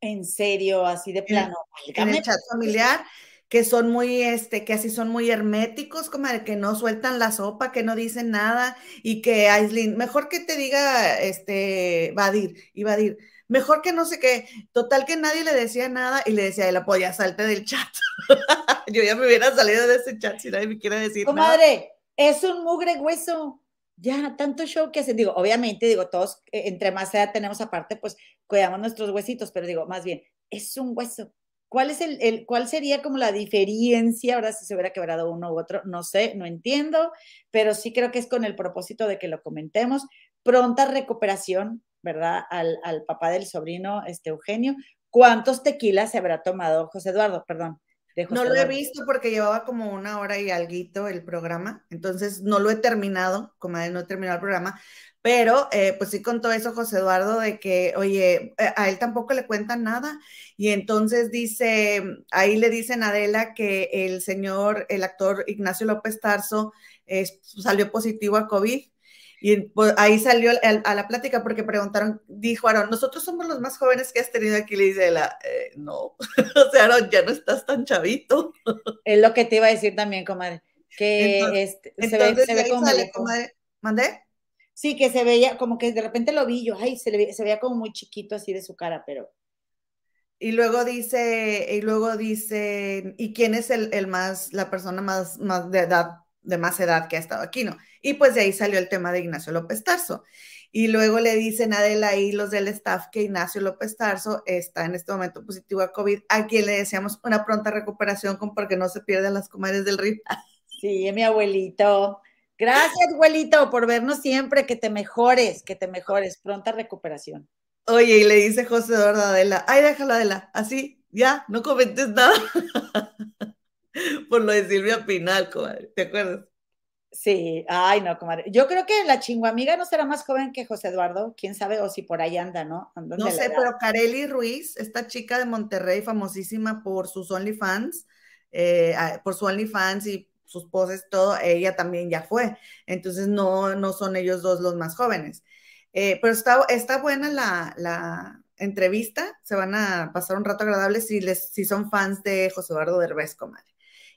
En serio, así de plano. En, en el chat familiar que son muy, este, que así son muy herméticos, como que no sueltan la sopa, que no dicen nada y que Aislin, mejor que te diga, este, Vadir, y Vadir, mejor que no sé qué, total que nadie le decía nada y le decía, él apoya, salte del chat. Yo ya me hubiera salido de ese chat si nadie me quiere decir Comadre, es un mugre hueso. Ya, tanto show que hacen. Digo, obviamente, digo, todos, eh, entre más edad tenemos aparte, pues cuidamos nuestros huesitos, pero digo, más bien, es un hueso ¿Cuál, es el, ¿Cuál sería como la diferencia ahora si se hubiera quebrado uno u otro? No sé, no entiendo, pero sí creo que es con el propósito de que lo comentemos. Pronta recuperación, ¿verdad? Al, al papá del sobrino, este Eugenio. ¿Cuántos tequilas se habrá tomado, José Eduardo? Perdón. No lo he visto porque llevaba como una hora y alguito el programa, entonces no lo he terminado, como no he terminado el programa, pero eh, pues sí contó eso José Eduardo de que, oye, eh, a él tampoco le cuentan nada. Y entonces dice, ahí le dicen a Adela que el señor, el actor Ignacio López Tarso, salió positivo a COVID. Y pues, ahí salió a, la plática porque preguntaron, dijo Aaron, nosotros somos los más jóvenes que has tenido aquí. Le dice la, eh, no, o sea, Aaron, ya no estás tan chavito. Es lo que te iba a decir también, comadre. Que este, se ve, se ve como comadre. ¿Mandé? Sí, que se veía, como que de repente lo vi yo, ay, se, veía como muy chiquito así de su cara, pero. Y luego dice, y luego dice, ¿y quién es el, el más, la persona más, más de edad, de más edad que ha estado aquí, no? Y pues de ahí salió el tema de Ignacio López Tarso. Y luego le dicen a Adela y los del staff que Ignacio López Tarso está en este momento positivo a COVID, a quien le deseamos una pronta recuperación con porque no se pierdan las comadres del río. Sí, mi abuelito. Gracias, abuelito, por vernos siempre, que te mejores, que te mejores, pronta recuperación. Oye, y le dice José Eduardo Adela, ay, déjalo Adela, así, ya, no comentes nada. por lo de Silvia Pinal, comadre, ¿te acuerdas? Sí, ay, no, comadre. Yo creo que la chinguamiga no será más joven que José Eduardo, quién sabe, o si por ahí anda, ¿no? no sé, pero Kareli Ruiz, esta chica de Monterrey, famosísima por sus OnlyFans, eh, por su OnlyFans y sus poses, todo, ella también ya fue. Entonces no, no son ellos dos los más jóvenes. Eh, pero está, está buena la, entrevista, se van a pasar un rato agradable si, les, si son fans de José Eduardo Derbez, comadre.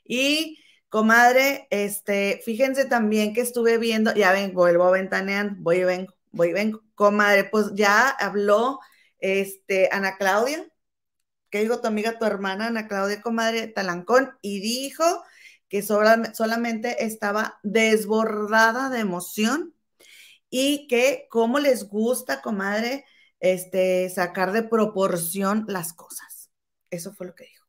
Y, comadre, este, fíjense también que estuve viendo, ya ven, vuelvo a ventanear, voy y vengo, voy y vengo, comadre, pues ya habló este, Ana Claudia, que dijo tu amiga, tu hermana Ana Claudia, comadre Talancón, y dijo que solamente estaba desbordada de emoción y que cómo les gusta, comadre, este, sacar de proporción las cosas. Eso fue lo que dijo.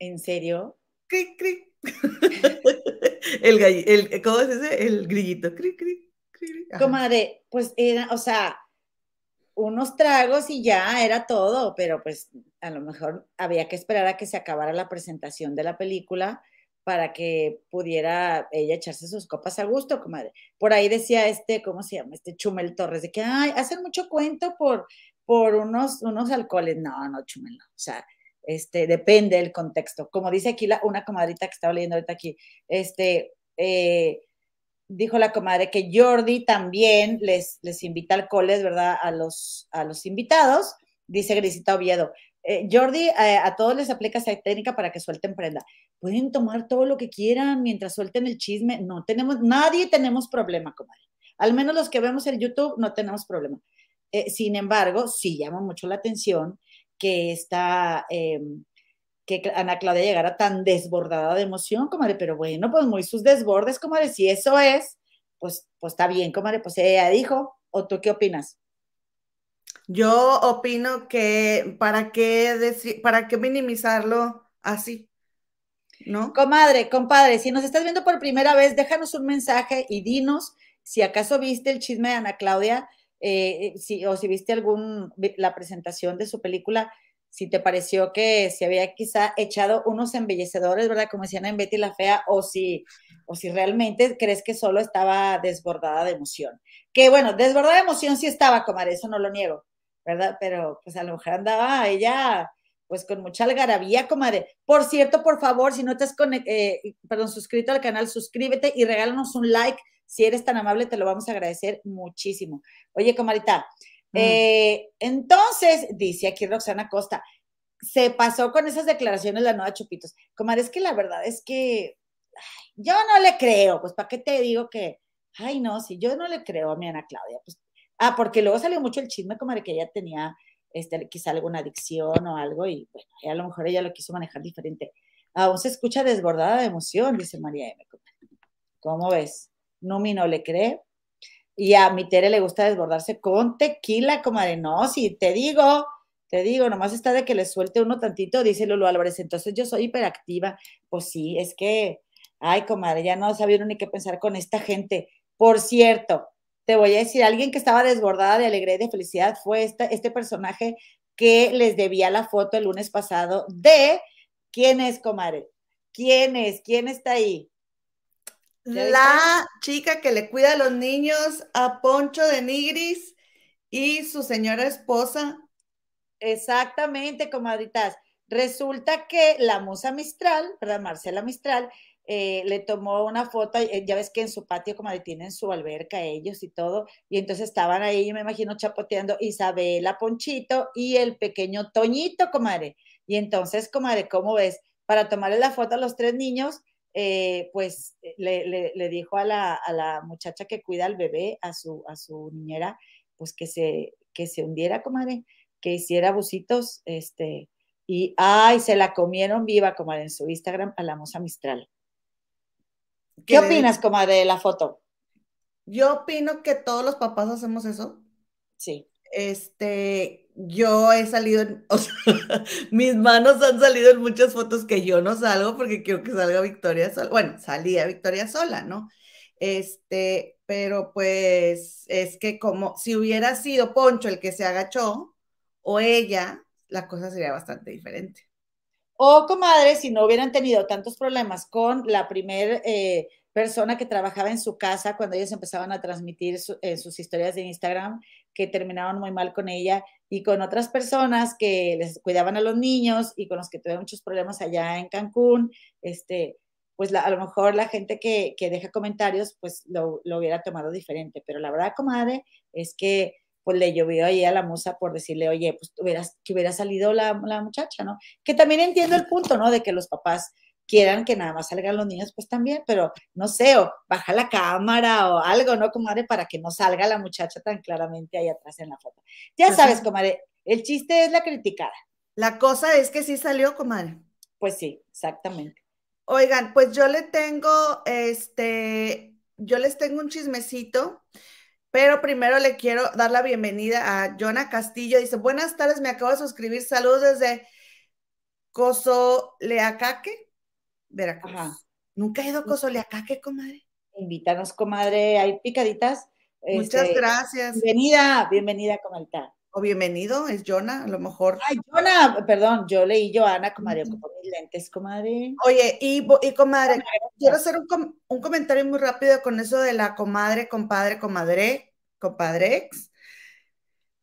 ¿En serio? Cri, cri. el, el, ¿Cómo es ese? El grillito. Cri, cri, cri. Comadre, pues era, o sea, unos tragos y ya era todo, pero pues a lo mejor había que esperar a que se acabara la presentación de la película para que pudiera ella echarse sus copas a gusto, comadre. Por ahí decía este, ¿cómo se llama? Este Chumel Torres, de que, ay, hacen mucho cuento por, por unos, unos alcoholes. No, no, Chumel, no. O sea, este, depende del contexto. Como dice aquí la, una comadrita que estaba leyendo ahorita aquí, este, eh, dijo la comadre que Jordi también les, les invita alcoholes, ¿verdad? A los, a los invitados, dice Grisita Oviedo. Eh, Jordi, eh, a todos les aplica esa técnica para que suelten prenda. Pueden tomar todo lo que quieran mientras suelten el chisme. No tenemos, nadie tenemos problema, comadre. Al menos los que vemos el YouTube no tenemos problema. Sin embargo, sí llama mucho la atención que está em, que Ana Claudia llegara tan desbordada de emoción, comadre, pero bueno, pues muy sus desbordes, comadre, si eso es, pues, pues está bien, comadre, pues ella dijo, ¿o tú qué opinas? Yo opino que para qué decir, para qué minimizarlo así, ¿no? Comadre, compadre, si nos estás viendo por primera vez, déjanos un mensaje y dinos si acaso viste el chisme de Ana Claudia, eh, si, o si viste algún, la presentación de su película, si te pareció que se había quizá echado unos embellecedores, ¿verdad? Como decían en Betty la Fea, o si, o si realmente crees que solo estaba desbordada de emoción. Que bueno, desbordada de emoción sí estaba, comadre, eso no lo niego, ¿verdad? Pero pues a lo mejor andaba ella pues con mucha algarabía, comadre. Por cierto, por favor, si no te has eh, suscrito al canal, suscríbete y regálanos un like. Si eres tan amable, te lo vamos a agradecer muchísimo. Oye, comadita, eh, entonces, dice aquí Roxana Costa, se pasó con esas declaraciones la nueva Chupitos. Comadre, es que la verdad es que yo no le creo, pues ¿para qué te digo que, ay no, si yo no le creo a mi Ana Claudia, pues, ah, porque luego salió mucho el chisme, comadre, que ella tenía este, quizá alguna adicción o algo y bueno, a lo mejor ella lo quiso manejar diferente. Aún se escucha desbordada de emoción, dice María M. ¿Cómo ves? Numi no le cree. Y a mi Tere le gusta desbordarse con tequila, comadre. No, si te digo, te digo, nomás está de que le suelte uno tantito, dice Lulu Álvarez. Entonces yo soy hiperactiva. Pues sí, es que, ay, comadre, ya no sabía ni qué pensar con esta gente. Por cierto, te voy a decir, alguien que estaba desbordada de alegría y de felicidad fue este personaje que les debía la foto el lunes pasado de quién es, comadre. ¿Quién es? ¿Quién está ahí? La chica que le cuida a los niños a Poncho de Nigris y su señora esposa. Exactamente, comadritas. Resulta que la musa Mistral, ¿verdad? Marcela Mistral, eh, le tomó una foto, eh, ya ves que en su patio como tienen su alberca ellos y todo, y entonces estaban ahí, yo me imagino, chapoteando Isabela, Ponchito y el pequeño Toñito, comadre. Y entonces, comadre, ¿cómo ves? Para tomarle la foto a los tres niños, eh, pues le, dijo a la, a la, muchacha que cuida al bebé, a su, a su niñera, pues que se, que se hundiera, comadre, que hiciera busitos, este, y ay, se la comieron viva, comadre, en su Instagram a la moza Mistral. ¿Qué opinas, comadre, de la foto? Yo opino que todos los papás hacemos eso. Sí. Este, yo he salido, o sea, mis manos han salido en muchas fotos que yo no salgo porque quiero que salga Victoria sola. Bueno, salía Victoria sola, ¿no? Este, pero pues es que como si hubiera sido Poncho el que se agachó o ella, la cosa sería bastante diferente. O comadre, si no hubieran tenido tantos problemas con la primer eh, persona que trabajaba en su casa cuando ellos empezaban a transmitir eh, sus historias de Instagram, que terminaban muy mal con ella, y con otras personas que les cuidaban a los niños y con los que tuvieron muchos problemas allá en Cancún, este, pues a lo mejor la gente que, deja comentarios, pues lo, lo, hubiera tomado diferente. Pero la verdad, comadre, es que pues le llovió ahí a la musa por decirle, oye, pues hubieras, que hubiera salido la, muchacha, ¿no? Que también entiendo el punto, ¿no? De que los papás quieran que nada más salgan los niños, pues también, pero no sé, o baja la cámara o algo, ¿no, comadre? Para que no salga la muchacha tan claramente ahí atrás en la foto. Ya pues sabes, comadre, el chiste es la criticada. La cosa es que sí salió, comadre. Pues sí, exactamente. Oigan, pues yo le tengo, este, yo les tengo un chismecito. Pero primero le quiero dar la bienvenida a Jonah Castillo. Dice, buenas tardes, me acabo de suscribir. Saludos desde Cozoleacaque, Veracruz. Nunca he ido a Cozoleacaque, comadre. Invítanos, comadre. Hay picaditas. Muchas este, gracias. Bienvenida, bienvenida, comadre. O bienvenido, es Jonah, a lo mejor. Ay, Jonah, perdón, yo leí Joana, comadre, con mis lentes, comadre. Oye, y, y comadre, quiero hacer un, un, comentario muy rápido con eso de la comadre, compadre, comadre, compadrex.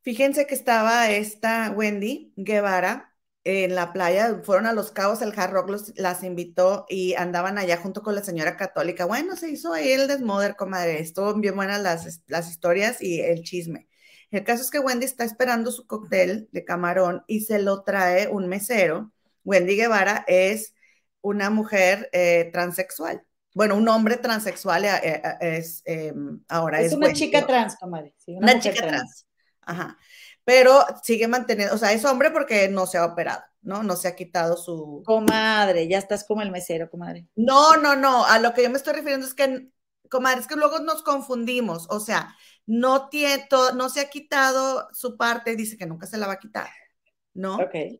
Fíjense que estaba esta Wendy Guevara en la playa, fueron a los cabos, el Hard Rock las invitó y andaban allá junto con la señora católica. Bueno, se hizo ahí el desmoder, comadre, estuvo bien buenas las, las historias y el chisme. El caso es que Wendy está esperando su cóctel de camarón y se lo trae un mesero. Wendy Guevara es una mujer eh, transexual. Bueno, un hombre transexual eh, eh, es em, ahora es, una chica trans, comadre. una, chica trans. Ajá. Pero sigue manteniendo, o sea, es hombre porque no se ha operado, ¿no? No se ha quitado su. Comadre, ya estás como el mesero, comadre. No, no, no. A lo que yo me estoy refiriendo es que, comadre, es que luego nos confundimos. O sea, no, tiene, no se ha quitado su parte, dice que nunca se la va a quitar, ¿no? Ok.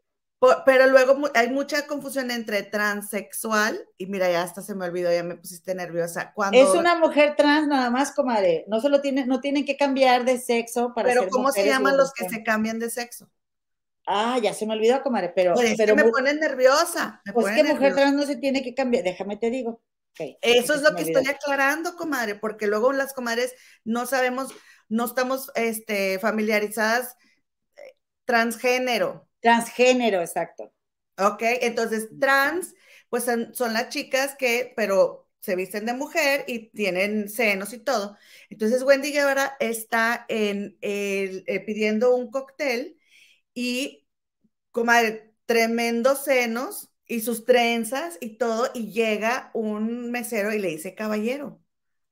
Pero luego hay mucha confusión entre transexual y mira, ya hasta se me olvidó, ya me pusiste nerviosa. Cuando... Es una mujer trans nada más, comadre. No solo tiene, no tienen que cambiar de sexo para Pero ¿cómo se llaman los que se cambian de sexo? Ah, ya se me olvidó, comadre, pero... Pues pero me pone nerviosa. pues que mujer trans no se tiene que cambiar, déjame te digo. Eso es lo que estoy aclarando, comadre, porque luego las comadres no sabemos, no estamos este, familiarizadas eh, transgénero. Transgénero, exacto. Ok, entonces trans, pues son, las chicas que, pero se visten de mujer y tienen senos y todo. Entonces Wendy Guevara está en el, eh, pidiendo un cóctel y, comadre, tremendos senos, y sus trenzas y todo, y llega un mesero y le dice caballero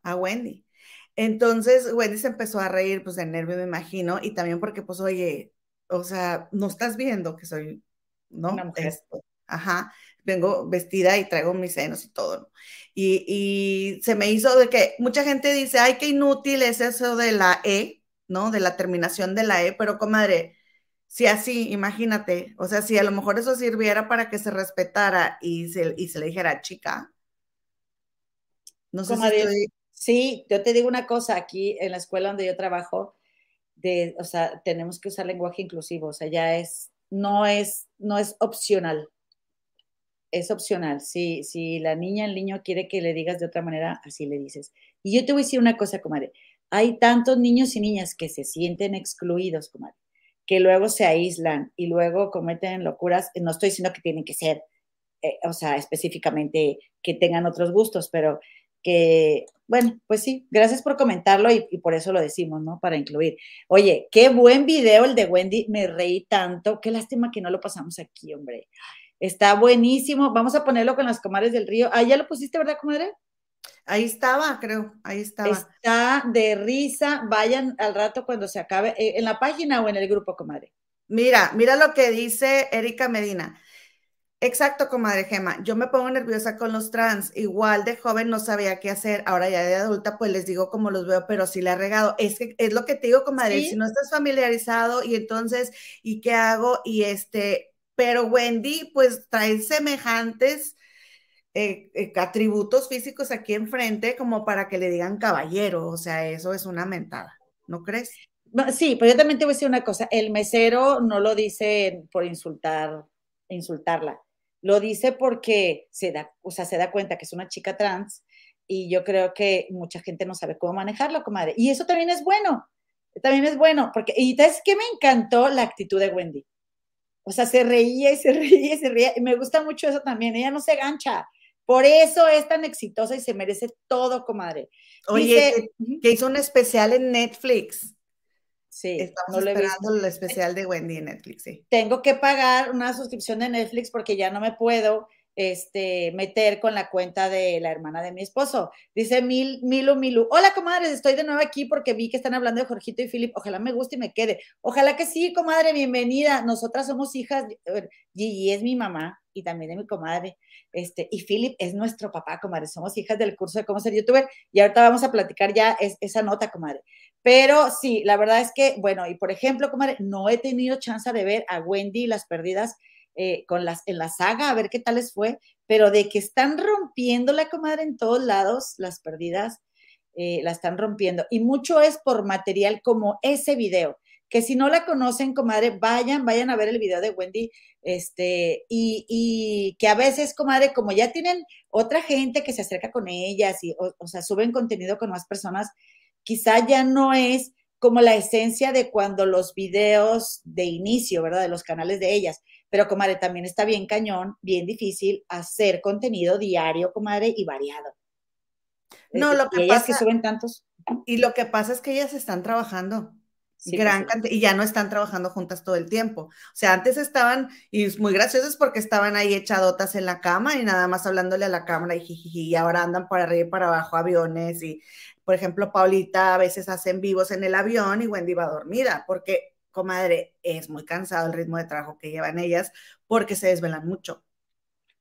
a Wendy. Entonces Wendy se empezó a reír, pues de nervio me imagino, y también porque pues oye, o sea, no estás viendo que soy, ¿no? Una mujer. ajá, vengo vestida y traigo mis senos y todo, ¿no? Y, y se me hizo de que mucha gente dice, ay, qué inútil es eso de la E, ¿no? De la terminación de la E, pero comadre, si así, imagínate, o sea, si a lo mejor eso sirviera para que se respetara y se, y se le dijera chica. No sé si Sí, yo te digo una cosa, aquí en la escuela donde yo trabajo, de, o sea, tenemos que usar lenguaje inclusivo, o sea, ya es no es, no es opcional. Es opcional. Si, si la niña, el niño quiere que le digas de otra manera, así le dices. Y yo te voy a decir una cosa, comadre. Hay tantos niños y niñas que se sienten excluidos, comadre, que luego se aíslan y luego cometen locuras. No estoy diciendo que tienen que ser, eh, o sea, específicamente que tengan otros gustos, pero que, bueno, pues sí, gracias por comentarlo y, por eso lo decimos, ¿no? Para incluir. Oye, qué buen video el de Wendy, me reí tanto, qué lástima que no lo pasamos aquí, hombre. Está buenísimo, vamos a ponerlo con las comadres del río. Ah, ya lo pusiste, ¿verdad, comadre? Ahí estaba, creo, ahí estaba. Está de risa, vayan al rato cuando se acabe, eh, en la página o en el grupo, comadre. Mira, mira lo que dice Erika Medina. Exacto, comadre Gema. Yo me pongo nerviosa con los trans. Igual de joven no sabía qué hacer. Ahora ya de adulta, pues les digo cómo los veo, pero sí le he regado. Es que es lo que te digo, comadre. Si no estás familiarizado y entonces, ¿y qué hago? Y este, pero Wendy, pues trae semejantes eh, eh, atributos físicos aquí enfrente como para que le digan caballero. O sea, eso es una mentada. ¿No crees? Sí, pero yo también te voy a decir una cosa. El mesero no lo dice por insultar, insultarla lo dice porque se da, o sea, se da cuenta que es una chica trans y yo creo que mucha gente no sabe cómo manejarlo, comadre. Y eso también es bueno, también es bueno, porque, y es que me encantó la actitud de Wendy. O sea, se reía y se reía y se reía. Y me gusta mucho eso también. Ella no se gancha. Por eso es tan exitosa y se merece todo, comadre. Oye, que hizo un especial en Netflix. Sí, Estamos no esperando el especial de Wendy en Netflix, sí. Tengo que pagar una suscripción de Netflix porque ya no me puedo este, meter con la cuenta de la hermana de mi esposo. Dice Mil, Milu, Milu. Hola, comadres, estoy de nuevo aquí porque vi que están hablando de Jorgito y Philip. Ojalá me guste y me quede. Ojalá que sí, comadre, bienvenida. Nosotras somos hijas, Gigi es mi mamá y también de mi comadre. Este, y Philip es nuestro papá, comadre. Somos hijas del curso de cómo ser youtuber y ahorita vamos a platicar ya esa nota, comadre. Pero sí, la verdad es que, bueno, y por ejemplo, comadre, no he tenido chance de ver a Wendy las perdidas eh, con las, en la saga, a ver qué tal les fue, pero de que están rompiendo la comadre en todos lados, las perdidas, eh, la están rompiendo. Y mucho es por material como ese video, que si no la conocen, comadre, vayan, vayan a ver el video de Wendy, este, y, y que a veces, comadre, como ya tienen otra gente que se acerca con ellas y, o, o sea, suben contenido con más personas, quizá ya no es como la esencia de cuando los videos de inicio, ¿verdad? De los canales de ellas. Pero, comadre, también está bien cañón, bien difícil hacer contenido diario, comadre, y variado. No, lo que pasa es que suben tantos. Y lo que pasa es que ellas están trabajando. gran cantidad, y ya no están trabajando juntas todo el tiempo. O sea, antes estaban, y es muy graciosas porque estaban ahí echadotas en la cama y nada más hablándole a la cámara y jijiji, y ahora andan para arriba y para abajo aviones y por ejemplo, Paulita a veces hacen vivos en el avión y Wendy va dormida, porque, comadre, es muy cansado el ritmo de trabajo que llevan ellas porque se desvelan mucho.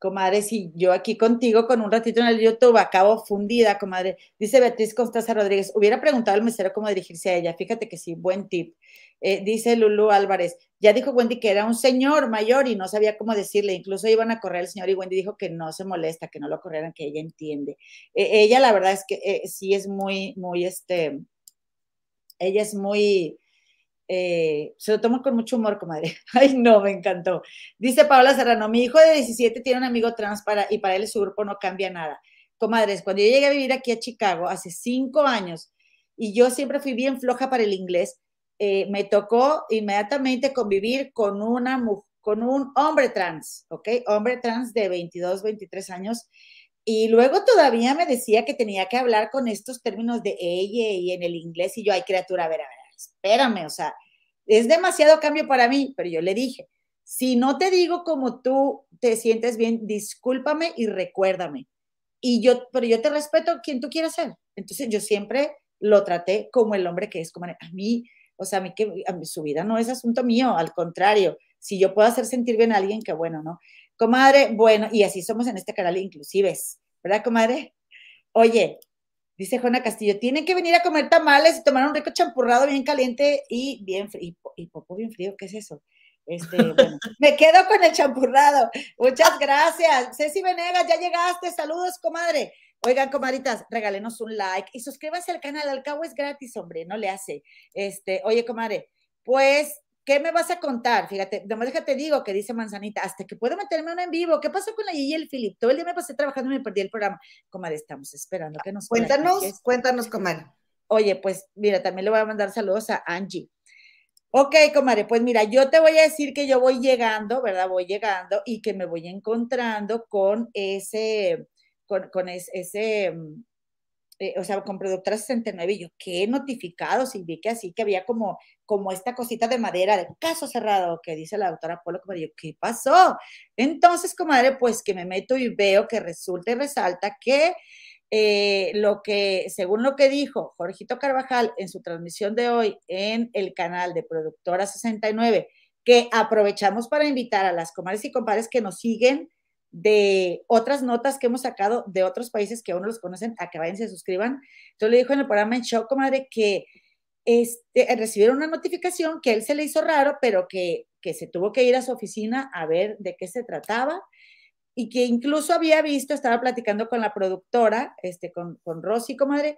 Comadre, si yo aquí contigo con un ratito en el YouTube acabo fundida, comadre. Dice Beatriz Constanza Rodríguez, hubiera preguntado al mesero cómo dirigirse a ella. Fíjate que sí, buen tip. Eh, dice Lulu Álvarez, ya dijo Wendy que era un señor mayor y no sabía cómo decirle, incluso iban a correr al señor y Wendy dijo que no se molesta, que no lo corrieran, que ella entiende. Eh, ella la verdad es que eh, sí es muy, muy, este, ella es muy, se lo toma con mucho humor, comadre. Ay, no, me encantó. Dice Paola Serrano, mi hijo de 17 tiene un amigo trans para, y para él su grupo no cambia nada. Comadres, cuando yo llegué a vivir aquí a Chicago hace cinco años y yo siempre fui bien floja para el inglés, eh, me tocó inmediatamente convivir con, una, con un hombre trans, ¿ok? Hombre trans de 22, 23 años. Y luego todavía me decía que tenía que hablar con estos términos de ella y en el inglés. Y yo, ay, criatura, a ver, a ver, espérame, o sea, es demasiado cambio para mí, pero yo le dije, si no te digo como tú te sientes bien, discúlpame y recuérdame. Y yo, pero yo te respeto quien tú quieras ser. Entonces yo siempre lo traté como el hombre que es, como a mí o sea, a mí que a su vida no es asunto mío, al contrario, si yo puedo hacer sentir bien a alguien, qué bueno, ¿no? Comadre, bueno, y así somos en este canal inclusives, ¿verdad, comadre? Oye, dice Juana Castillo, tienen que venir a comer tamales y tomar un rico champurrado bien caliente y bien frío, y, poco bien frío, ¿qué es eso? Este, bueno, me quedo con el champurrado. Muchas gracias. Ceci Venegas, ya llegaste. Saludos, comadre. Oigan, comaditas, regálenos un like y suscríbanse al canal, al cabo es gratis, hombre, no le hace. Este, oye, comadre, pues ¿qué me vas a contar? Fíjate, nomás déjate digo que dice Manzanita, hasta que puedo meterme uno en vivo. ¿Qué pasó con la Gigi y el Philip? Todo el día me pasé trabajando y me perdí el programa. Comadre, estamos esperando que nos Cuéntanos, cuéntanos, comadre. Oye, pues mira, también le voy a mandar saludos a Angie. Ok, comadre, pues mira, yo te voy a decir que yo voy llegando, ¿verdad? Voy llegando y que me voy encontrando con ese, con, con ese, mm, eh, o sea, con productora 69, y yo, qué notificados, y vi que así, que había como, como esta cosita de madera de caso cerrado, que dice la doctora Polo, como yo, ¿qué pasó? Entonces, comadre, pues que me meto y veo que resulta y resalta que eh, lo que, según lo que dijo Jorgito Carvajal en su transmisión de hoy en el canal de Productora 69, que aprovechamos para invitar a las comadres y compadres que nos siguen de otras notas que hemos sacado de otros países que aún no los conocen, a que vayan y se suscriban. Entonces le dijo en el programa en show, comadre, que este, recibieron una notificación que él se le hizo raro, pero que, que se tuvo que ir a su oficina a ver de qué se trataba y que incluso había visto, estaba platicando con la productora, este, con, con Rosy, comadre,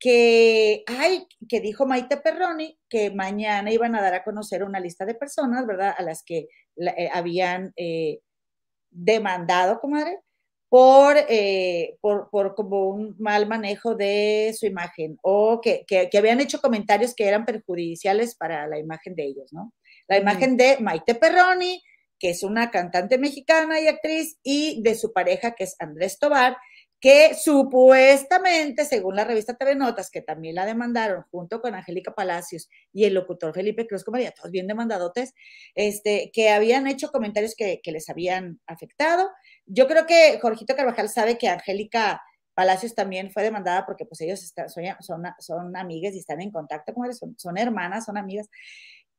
que, ay, que dijo Maite Perroni que mañana iban a dar a conocer una lista de personas, ¿verdad?, a las que eh, habían eh, demandado, comadre, por, eh, por, por, como un mal manejo de su imagen o que, que, que, habían hecho comentarios que eran perjudiciales para la imagen de ellos, ¿no? La imagen de Maite Perroni, que es una cantante mexicana y actriz, y de su pareja, que es Andrés Tobar, que supuestamente, según la revista TV Notas, que también la demandaron junto con Angélica Palacios y el locutor Felipe Cruz Comedia, todos bien demandadotes, este, que habían hecho comentarios que, que les habían afectado. Yo creo que Jorgito Carvajal sabe que Angélica Palacios también fue demandada porque pues ellos son, son, son amigas y están en contacto con ellos, son, son hermanas, son amigas.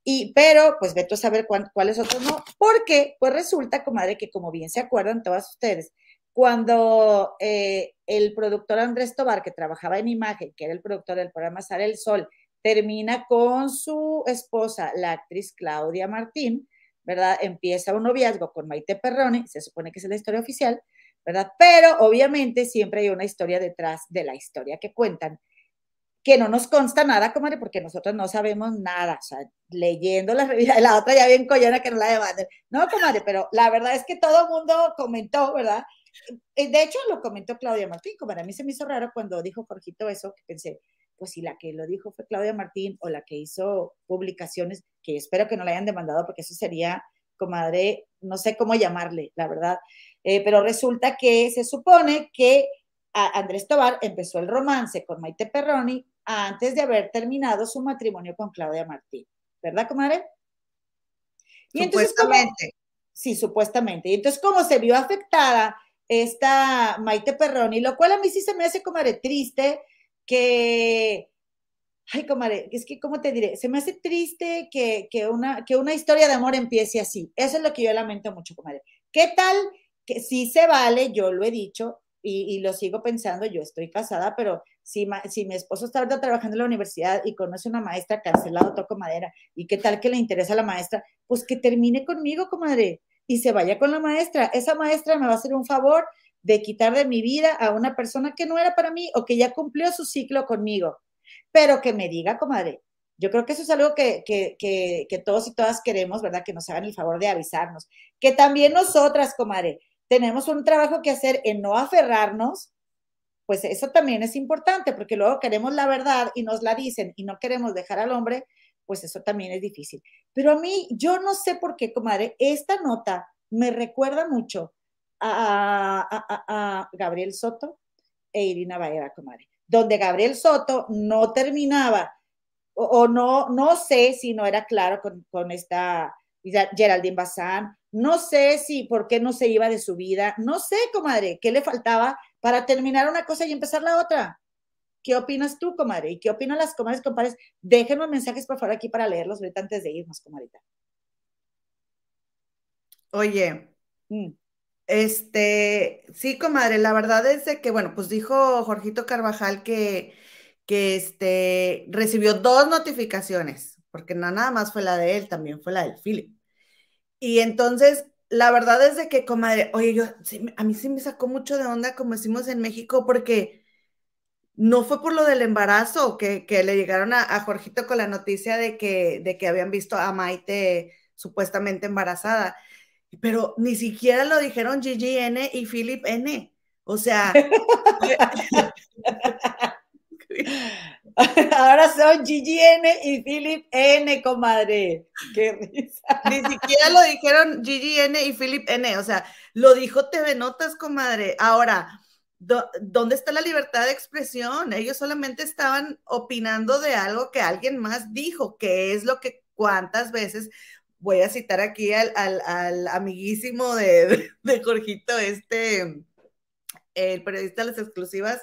Y, pero, pues vete a saber cuáles otros no, porque, pues resulta, comadre, que como bien se acuerdan todas ustedes, cuando eh, el productor Andrés Tobar, que trabajaba en imagen, que era el productor del programa Sale el Sol, termina con su esposa, la actriz Claudia Martín, ¿verdad? Empieza un noviazgo con Maite Perroni, se supone que es la historia oficial, ¿verdad? Pero obviamente siempre hay una historia detrás de la historia que cuentan que no nos consta nada, comadre, porque nosotros no sabemos nada, o sea, leyendo la revista, la otra ya bien collona que no la demanden. No, comadre, pero la verdad es que todo el mundo comentó, ¿verdad? Eh, de hecho, lo comentó Claudia Martín, comadre, a mí se me hizo raro cuando dijo Jorgito eso, que pensé, pues si la que lo dijo fue Claudia Martín o la que hizo publicaciones, que espero que no la hayan demandado, porque eso sería, comadre, no sé cómo llamarle, la verdad, eh, pero resulta que se supone que Andrés Tobar empezó el romance con Maite Perroni antes de haber terminado su matrimonio con Claudia Martín, ¿verdad, comadre? Y supuestamente. sí, supuestamente. Y entonces, como se vio afectada esta Maite Perroni, lo cual a mí sí se me hace, comadre, triste que, ay, comadre, es que, ¿cómo te diré? Se me hace triste que, que, una, que una historia de amor empiece así. Eso es lo que yo lamento mucho, comadre. ¿Qué tal? Que sí se vale, yo lo he dicho, y, y, lo sigo pensando, yo estoy casada, pero si, si mi esposo está trabajando en la universidad y conoce una maestra cancelado, toco madera, y qué tal que le interesa a la maestra, pues que termine conmigo, comadre, y se vaya con la maestra. Esa maestra me va a hacer un favor de quitar de mi vida a una persona que no era para mí o que ya cumplió su ciclo conmigo, pero que me diga, comadre. Yo creo que eso es algo que, que, que, que todos y todas queremos, ¿verdad? Que nos hagan el favor de avisarnos. Que también nosotras, comadre, tenemos un trabajo que hacer en no aferrarnos, pues eso también es importante, porque luego queremos la verdad y nos la dicen y no queremos dejar al hombre, pues eso también es difícil. Pero a mí, yo no sé por qué, comadre, esta nota me recuerda mucho a, a, Gabriel Soto e Irina Baeva, comadre, donde Gabriel Soto no terminaba, o, no, no sé si no era claro con, con esta Geraldine Bazán, no sé si por qué no se iba de su vida, no sé, comadre, qué le faltaba para terminar una cosa y empezar la otra. ¿Qué opinas tú, comadre? ¿Y qué opinan las comadres, compadres? Déjenme mensajes, por favor, aquí para leerlos ahorita antes de irnos, comadita. Oye, mm. este, sí, comadre, la verdad es de que, bueno, pues dijo Jorgito Carvajal que, que este, recibió dos notificaciones, porque no nada más fue la de él, también fue la del Philip. Y entonces, la verdad es de que, comadre, oye, yo, a mí sí me sacó mucho de onda, como decimos en México, porque no fue por lo del embarazo que, le llegaron a, Jorgito con la noticia de que, de que habían visto a Maite supuestamente embarazada, pero ni siquiera lo dijeron Gigi N y Philip N. O sea, Ahora son Gigi N y Philip N, comadre. Qué risa. Ni siquiera lo dijeron Gigi N y Philip N. O sea, lo dijo TV Notas, comadre. Ahora, ¿dónde está la libertad de expresión? Ellos solamente estaban opinando de algo que alguien más dijo, que es lo que cuántas veces voy a citar aquí al, amiguísimo de, de, Jorgito, este, el periodista de las exclusivas,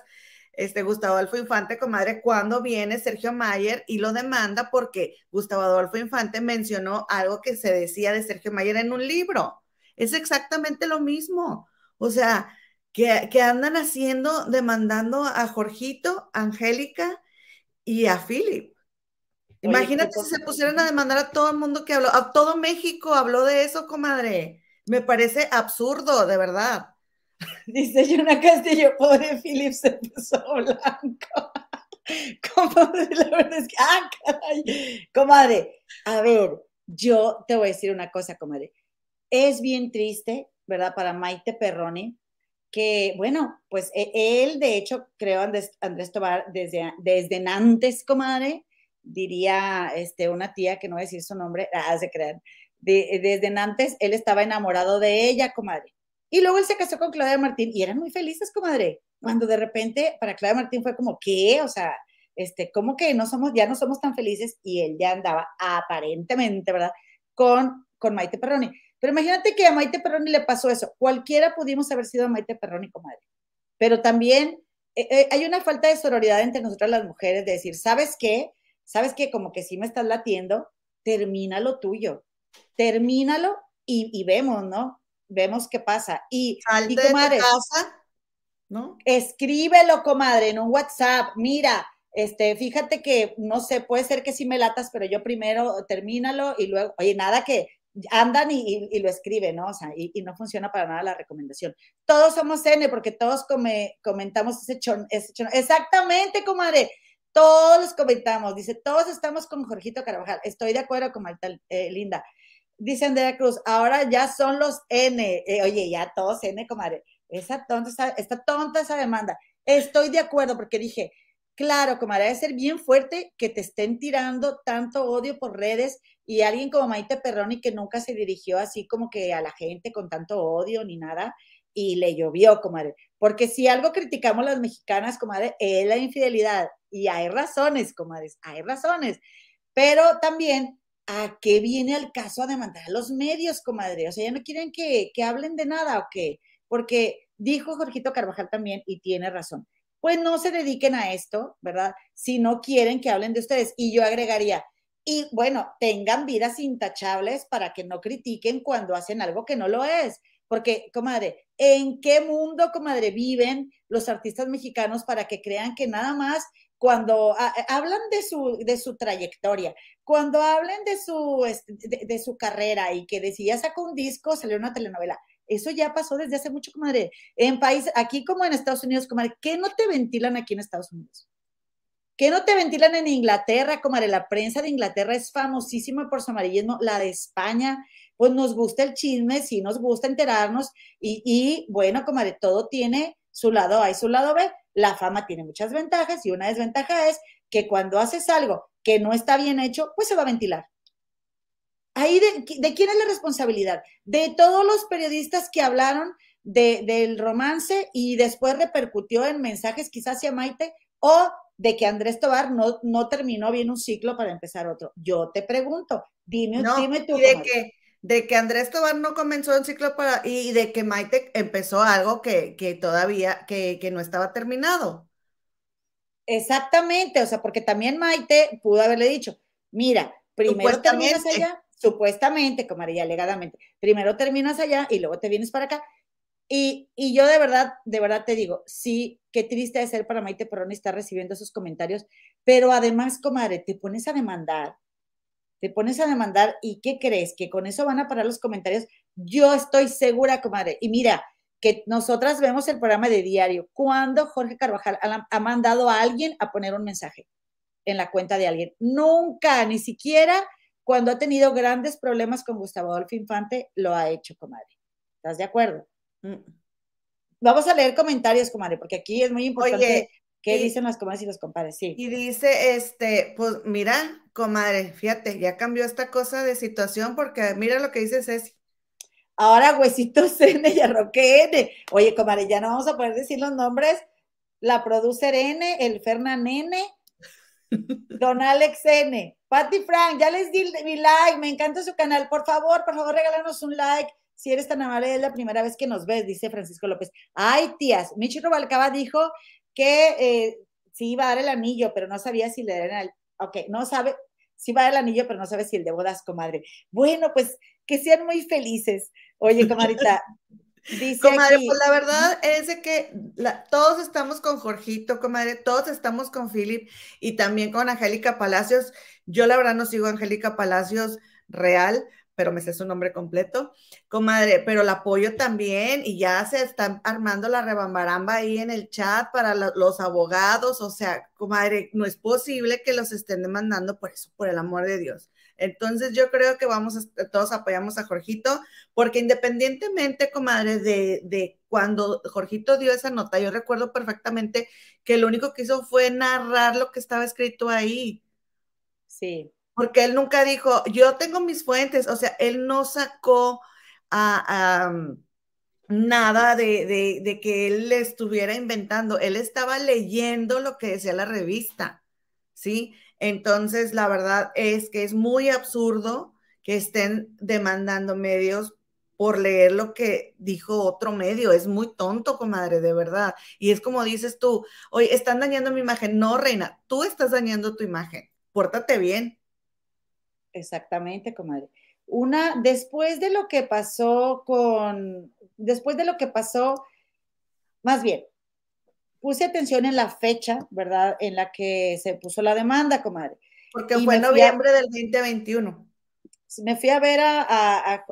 este Gustavo Adolfo Infante, comadre, cuando viene Sergio Mayer y lo demanda porque Gustavo Adolfo Infante mencionó algo que se decía de Sergio Mayer en un libro. Es exactamente lo mismo. O sea, que, andan haciendo, demandando a Jorgito, Angélica y a Philip. Imagínate si se pusieran a demandar a todo el mundo que habló, a todo México habló de eso, comadre. Me parece absurdo, de verdad. Dice Yuna Castillo, pobre Philip se puso blanco. Comadre, la verdad es que, ah, caray. Comadre, a ver, yo te voy a decir una cosa, comadre. Es bien triste, ¿verdad? Para Maite Perroni, que, bueno, pues e, él, de hecho, creo Andrés, Andrés Tobar desde, desde antes, comadre, diría este, una tía que no voy a decir su nombre, ah, se crean, desde antes él estaba enamorado de ella, comadre. Y luego él se casó con Claudia Martín y eran muy felices, comadre. Cuando de repente para Claudia Martín fue como, ¿qué? O sea, este, ¿cómo que no somos, ya no somos tan felices? Y él ya andaba aparentemente, ¿verdad? Con, con Maite Perroni. Pero imagínate que a Maite Perroni le pasó eso. Cualquiera pudimos haber sido Maite Perroni, comadre. Pero también eh, eh, hay una falta de sororidad entre nosotras las mujeres de decir, ¿sabes qué? ¿Sabes qué? Como que si me estás latiendo, termina lo tuyo. Termínalo y, y vemos, ¿no? Vemos qué pasa. Y, y comadre, casa, ¿no? Escríbelo, comadre, en un WhatsApp. Mira, este, fíjate que, no sé, puede ser que sí me latas, pero yo primero termínalo y luego, oye, nada que andan y, lo escriben, ¿no? O sea, y, no funciona para nada la recomendación. Todos somos N porque todos come, comentamos ese chon, ese chon. Exactamente, comadre. Todos los comentamos. Dice, todos estamos con Jorgito Carvajal. Estoy de acuerdo con Marta eh, Linda. Dice Andrea Cruz, ahora ya son los N. Eh, oye, ya todos N, comadre. Esa tonta, esta tonta esa demanda. Estoy de acuerdo porque dije, claro, comadre, debe ser bien fuerte que te estén tirando tanto odio por redes y alguien como Maite Perroni que nunca se dirigió así como que a la gente con tanto odio ni nada y le llovió, comadre. Porque si algo criticamos las mexicanas, comadre, es la infidelidad. Y hay razones, comadres, hay razones. Pero también, ¿a qué viene el caso a demandar a los medios, comadre? O sea, ya no quieren que, que hablen de nada o qué. Porque dijo Jorgito Carvajal también, y tiene razón, pues no se dediquen a esto, ¿verdad? Si no quieren que hablen de ustedes. Y yo agregaría, y bueno, tengan vidas intachables para que no critiquen cuando hacen algo que no lo es. Porque, comadre, ¿en qué mundo, comadre, viven los artistas mexicanos para que crean que nada más cuando hablan de su, de su trayectoria, cuando hablen de su, este, de, su carrera y que decía sacó un disco, salió una telenovela, eso ya pasó desde hace mucho, comadre. En países, aquí como en Estados Unidos, comadre, ¿qué no te ventilan aquí en Estados Unidos? ¿Qué no te ventilan en Inglaterra, comadre? La prensa de Inglaterra es famosísima por su amarillismo, la de España, pues nos gusta el chisme, sí nos gusta enterarnos y, y bueno, comadre, todo tiene su lado A y su lado B. La fama tiene muchas ventajas y una desventaja es que cuando haces algo que no está bien hecho, pues se va a ventilar. Ahí de, quién es la responsabilidad? De todos los periodistas que hablaron del romance y después repercutió en mensajes quizás hacia Maite o de que Andrés Tobar no, no terminó bien un ciclo para empezar otro. Yo te pregunto, dime, dime tú. de que, de que Andrés Tobar no comenzó un ciclo para, y de que Maite empezó algo que, todavía, que, que no estaba terminado. Exactamente, o sea, porque también Maite pudo haberle dicho, mira, primero terminas allá, supuestamente, haría alegadamente, primero terminas allá y luego te vienes para acá. Y, yo de verdad, de verdad te digo, sí, qué triste de ser para Maite Perroni estar recibiendo esos comentarios, pero además, comadre, te pones a demandar, te pones a demandar y ¿qué crees? Que con eso van a parar los comentarios. Yo estoy segura, comadre. Y mira, que nosotras vemos el programa de diario. ¿Cuándo Jorge Carvajal ha mandado a alguien a poner un mensaje en la cuenta de alguien? Nunca, ni siquiera cuando ha tenido grandes problemas con Gustavo Adolfo Infante, lo ha hecho, comadre. ¿Estás de acuerdo? Mm. Vamos a leer comentarios, comadre, porque aquí es muy importante qué dicen las comadres y los compadres. Sí. Y dice, este, pues mira, comadre, fíjate, ya cambió esta cosa de situación porque mira lo que dice Ceci. Ahora Huesitos N y Arroque N. Oye, comadre, ya no vamos a poder decir los nombres. La producer N, el Fernan N, Don Alex N, Patty Frank, ya les di mi like, me encanta su canal. Por favor, por favor, regálanos un like. Si eres tan amable, es la primera vez que nos ves, dice Francisco López. Ay, tías, Michi Rubalcaba dijo que eh, sí iba a dar el anillo, pero no sabía si le darían el. Ok, no sabe, sí va a dar el anillo, pero no sabe si el de bodas, comadre. Bueno, pues que sean muy felices. Oye, comadrita, Dice comadre, pues la verdad es de que todos estamos con Jorgito, comadre, todos estamos con Philip y también con Angélica Palacios. Yo la verdad no sigo a Angélica Palacios real, pero me sé su nombre completo, comadre, pero la apoyo también y ya se están armando la rebambaramba ahí en el chat para los abogados, o sea, comadre, no es posible que los estén demandando por eso, por el amor de Dios. Entonces yo creo que vamos, a, todos apoyamos a Jorgito, porque independientemente, comadre, de, de cuando Jorgito dio esa nota, yo recuerdo perfectamente que lo único que hizo fue narrar lo que estaba escrito ahí. Sí. Porque él nunca dijo, yo tengo mis fuentes, o sea, él no sacó a, nada de, de, de, que él le estuviera inventando, él estaba leyendo lo que decía la revista, ¿sí? Entonces, la verdad es que es muy absurdo que estén demandando medios por leer lo que dijo otro medio. Es muy tonto, comadre, de verdad. Y es como dices tú, oye, están dañando mi imagen. No, reina, tú estás dañando tu imagen. Pórtate bien. Exactamente, comadre. Una, después de lo que pasó con, después de lo que pasó, más bien, puse atención en la fecha, ¿verdad? En la que se puso la demanda, comadre. Porque fue en noviembre del 2021. Me fui a ver a,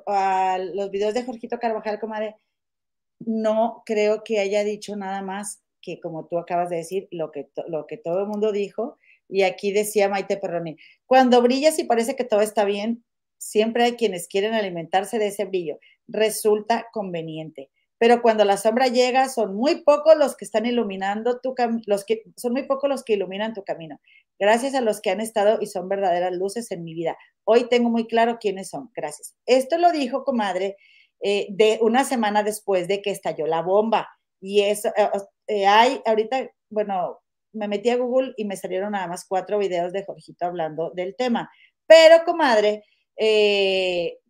los videos de Jorgito Carvajal, comadre. No creo que haya dicho nada más que, como tú acabas de decir, lo que, lo que todo el mundo dijo. Y aquí decía Maite Perroni, cuando brillas y parece que todo está bien, siempre hay quienes quieren alimentarse de ese brillo. Resulta conveniente pero cuando la sombra llega son muy pocos los que están iluminando tu los que son muy pocos los que iluminan tu camino. Gracias a los que han estado y son verdaderas luces en mi vida. Hoy tengo muy claro quiénes son. Gracias. Esto lo dijo comadre eh, de una semana después de que estalló la bomba y eso eh, eh, hay ahorita, bueno, me metí a Google y me salieron nada más cuatro videos de Jorgito hablando del tema. Pero comadre,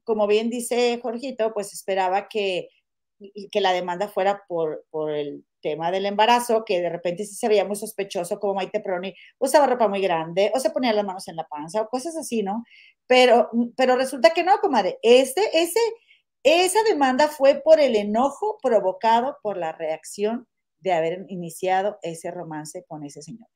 como bien dice Jorgito, pues esperaba que que la demanda fuera por, por el tema del embarazo, que de repente sí se veía muy sospechoso, como Maite Proni usaba ropa muy grande, o se ponía las manos en la panza, o cosas así, ¿no? Pero, pero resulta que no, comadre. Este, ese, esa demanda fue por el enojo provocado por la reacción de haber iniciado ese romance con ese señor.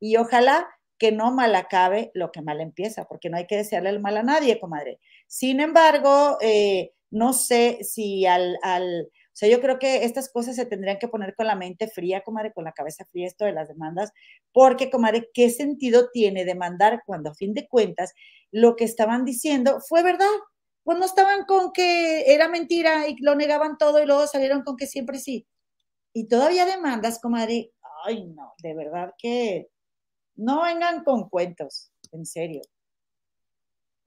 Y ojalá que no mal acabe lo que mal empieza, porque no hay que desearle el mal a nadie, comadre. Sin embargo, eh, no sé si al, o sea, yo creo que estas cosas se tendrían que poner con la mente fría, comadre, con la cabeza fría esto de las demandas, porque, comadre, ¿qué sentido tiene demandar cuando a fin de cuentas lo que estaban diciendo fue verdad? Pues no estaban con que era mentira y lo negaban todo y luego salieron con que siempre sí. Y todavía demandas, comadre, ay no, de verdad que no vengan con cuentos, en serio.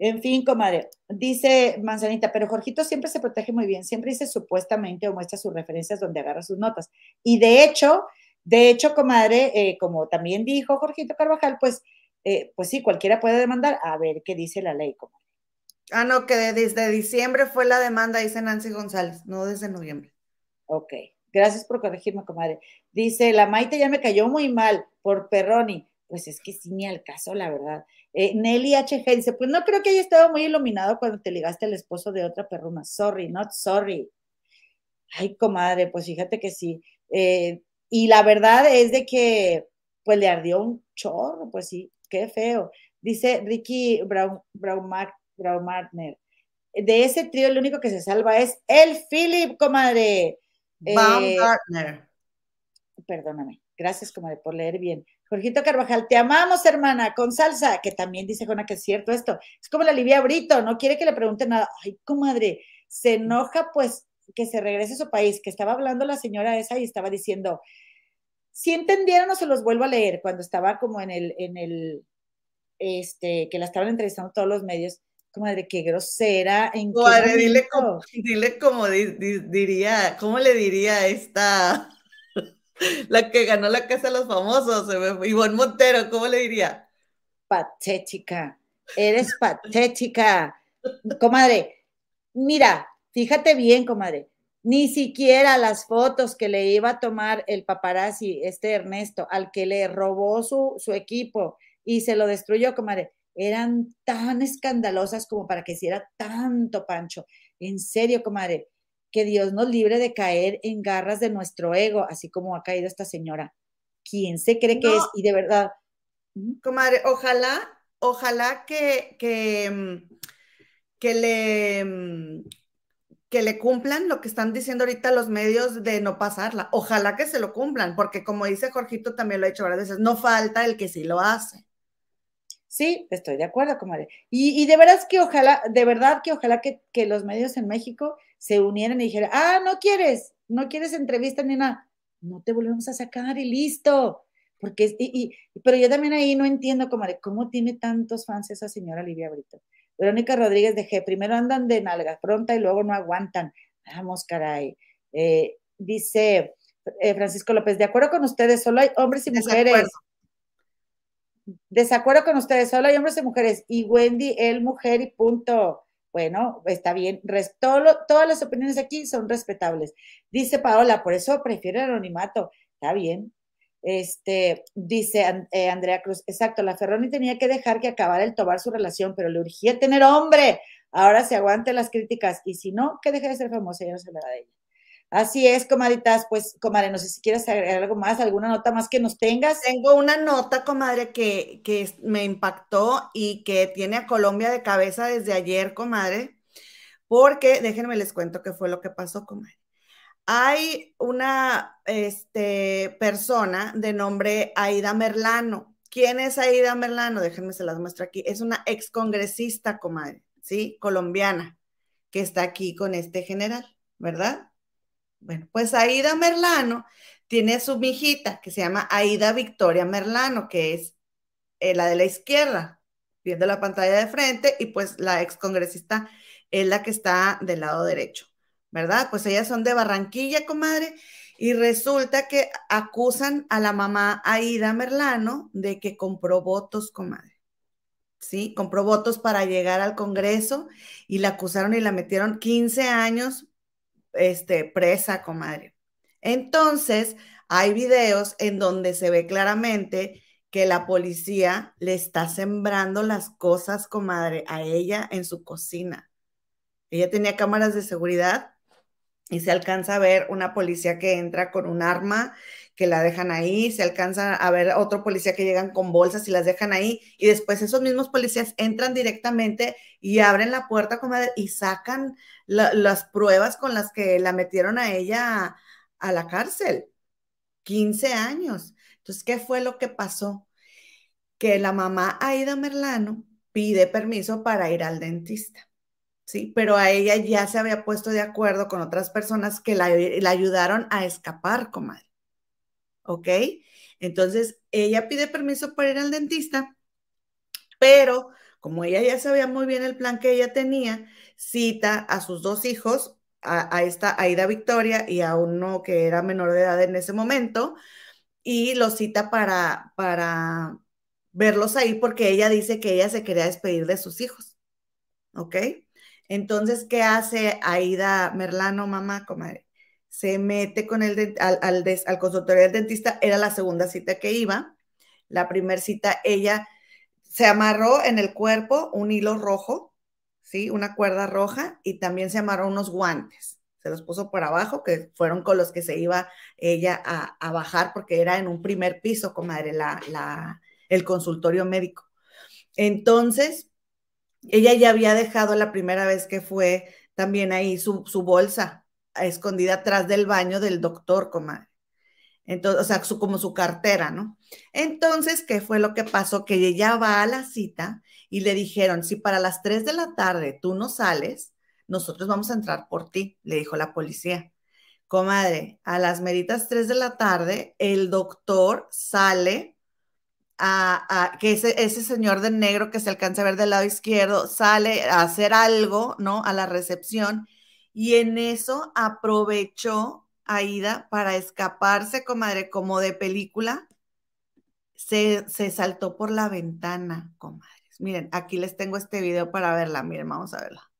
En fin, comadre, dice Manzanita, pero Jorgito siempre se protege muy bien, siempre dice supuestamente o muestra sus referencias donde agarra sus notas. Y de hecho, de hecho, comadre, eh, como también dijo Jorgito Carvajal, pues, eh, pues sí, cualquiera puede demandar. A ver qué dice la ley, comadre. Ah, no, que desde diciembre fue la demanda, dice Nancy González, no desde noviembre. Ok, gracias por corregirme, comadre. Dice, la Maite ya me cayó muy mal por Perroni. Pues es que sí, ni al caso, la verdad. Eh, Nelly HG dice, pues no creo que haya estado muy iluminado cuando te ligaste al esposo de otra perruna. Sorry, not sorry. Ay, comadre, pues fíjate que sí. Eh, y la verdad es de que, pues le ardió un chorro, pues sí, qué feo. Dice Ricky Brown, Brown, De ese trío, el único que se salva es el Philip, comadre. Baumgartner. perdóname, gracias, comadre, por leer bien. Jorgito Carvajal, te amamos, hermana, con salsa, que también dice Jona que es cierto esto. Es como la Livia Brito, no quiere que le pregunten nada. Ay, comadre, se enoja pues que se regrese a su país, que estaba hablando la señora esa y estaba diciendo, si entendieron o se los vuelvo a leer, cuando estaba como en el, en el, este, que la estaban entrevistando todos los medios, comadre, qué grosera. ¿en qué dile como, dile como diría, ¿cómo le diría esta? La que ganó la Casa de los Famosos, Ivonne Montero, ¿cómo le diría? Patética, eres patética. Comadre, mira, fíjate bien, comadre, ni siquiera las fotos que le iba a tomar el paparazzi, este Ernesto, al que le robó su, su equipo y se lo destruyó, comadre, eran tan escandalosas como para que hiciera tanto pancho. En serio, comadre, que Dios nos libre de caer en garras de nuestro ego, así como ha caído esta señora. ¿Quién se cree que es? Y de verdad. Comadre, ojalá, ojalá que, que, mm, que le mm, que le cumplan lo que están diciendo ahorita los medios de no pasarla. Ojalá que se lo cumplan, porque como dice Jorgito, también lo ha hecho varias veces, no falta el que sí lo hace. Sí, estoy de acuerdo, comadre. Y, y de verdad que ojalá, de verdad que ojalá que, que los medios en México se unieran y dijeran, ah, no quieres, no quieres entrevista ni nada, no te volvemos a sacar y listo. Porque, y, y, pero yo también ahí no entiendo, comadre, cómo tiene tantos fans esa señora Livia Brito. Verónica Rodríguez de G, primero andan de nalga pronta y luego no aguantan. Vamos, caray. Eh, dice eh, Francisco López, de acuerdo con ustedes, solo hay hombres y mujeres. Desacuerdo con ustedes, solo hay hombres y mujeres. Y Wendy, él, mujer y punto. Bueno, está bien. todas las opiniones aquí son respetables. Dice Paola, por eso prefiero el anonimato. Está bien. Este, dice eh, Andrea Cruz, exacto, la Ferroni tenía que dejar que acabara el tobar su relación, pero le urgía tener hombre. Ahora se aguante las críticas y si no, que deje de ser famosa, ya no se hablará de ella. Así es, comaditas, pues, comadre, no sé si quieres agregar algo más, alguna nota más que nos tengas. Tengo una nota, comadre, que, que me impactó y que tiene a Colombia de cabeza desde ayer, comadre, porque déjenme les cuento qué fue lo que pasó, comadre. Hay una este, persona de nombre Aida Merlano. ¿Quién es Aida Merlano? Déjenme se las muestro aquí. Es una excongresista, comadre, ¿sí? Colombiana, que está aquí con este general, ¿verdad? Bueno, pues Aida Merlano tiene a su mijita que se llama Aida Victoria Merlano, que es eh, la de la izquierda, viendo la pantalla de frente, y pues la ex congresista es la que está del lado derecho, ¿verdad? Pues ellas son de Barranquilla, comadre, y resulta que acusan a la mamá Aida Merlano de que compró votos, comadre. ¿Sí? Compró votos para llegar al Congreso y la acusaron y la metieron 15 años este, presa, comadre. Entonces, hay videos en donde se ve claramente que la policía le está sembrando las cosas, comadre, a ella en su cocina. Ella tenía cámaras de seguridad y se alcanza a ver una policía que entra con un arma, que la dejan ahí, se alcanza a ver otro policía que llegan con bolsas y las dejan ahí, y después esos mismos policías entran directamente y abren la puerta comadre, y sacan las pruebas con las que la metieron a ella a, la cárcel. 15 años. Entonces, ¿qué fue lo que pasó? Que la mamá Aida Merlano pide permiso para ir al dentista. Sí, pero a ella ya se había puesto de acuerdo con otras personas que la, la ayudaron a escapar, comadre. ¿Ok? Entonces, ella pide permiso para ir al dentista, pero como ella ya sabía muy bien el plan que ella tenía, cita a sus dos hijos, a, esta Aida Victoria y a uno que era menor de edad en ese momento, y los cita para, para verlos ahí porque ella dice que ella se quería despedir de sus hijos. ¿Ok? Entonces, ¿qué hace Aida Merlano, mamá, comadre? Se mete con el al, al, consultorio del dentista, era la segunda cita que iba. La primera cita, ella se amarró en el cuerpo un hilo rojo, ¿sí? Una cuerda roja y también se amarró unos guantes. Se los puso por abajo, que fueron con los que se iba ella a, bajar porque era en un primer piso, comadre, la, la, el consultorio médico. Entonces, ella ya había dejado la primera vez que fue también ahí su, su bolsa, escondida atrás del baño del doctor, comadre. Entonces, o sea, su, como su cartera, ¿no? Entonces, ¿qué fue lo que pasó? Que ella va a la cita y le dijeron, si para las 3 de la tarde tú no sales, nosotros vamos a entrar por ti, le dijo la policía. Comadre, a las meritas 3 de la tarde, el doctor sale a, que ese, ese, señor de negro que se alcanza a ver del lado izquierdo sale a hacer algo, ¿no? A la recepción. Y en eso aprovechó Aida para escaparse, comadre, como de película. Se, se saltó por la ventana, comadres. Miren, aquí les tengo este video para verla. Miren, vamos a verla.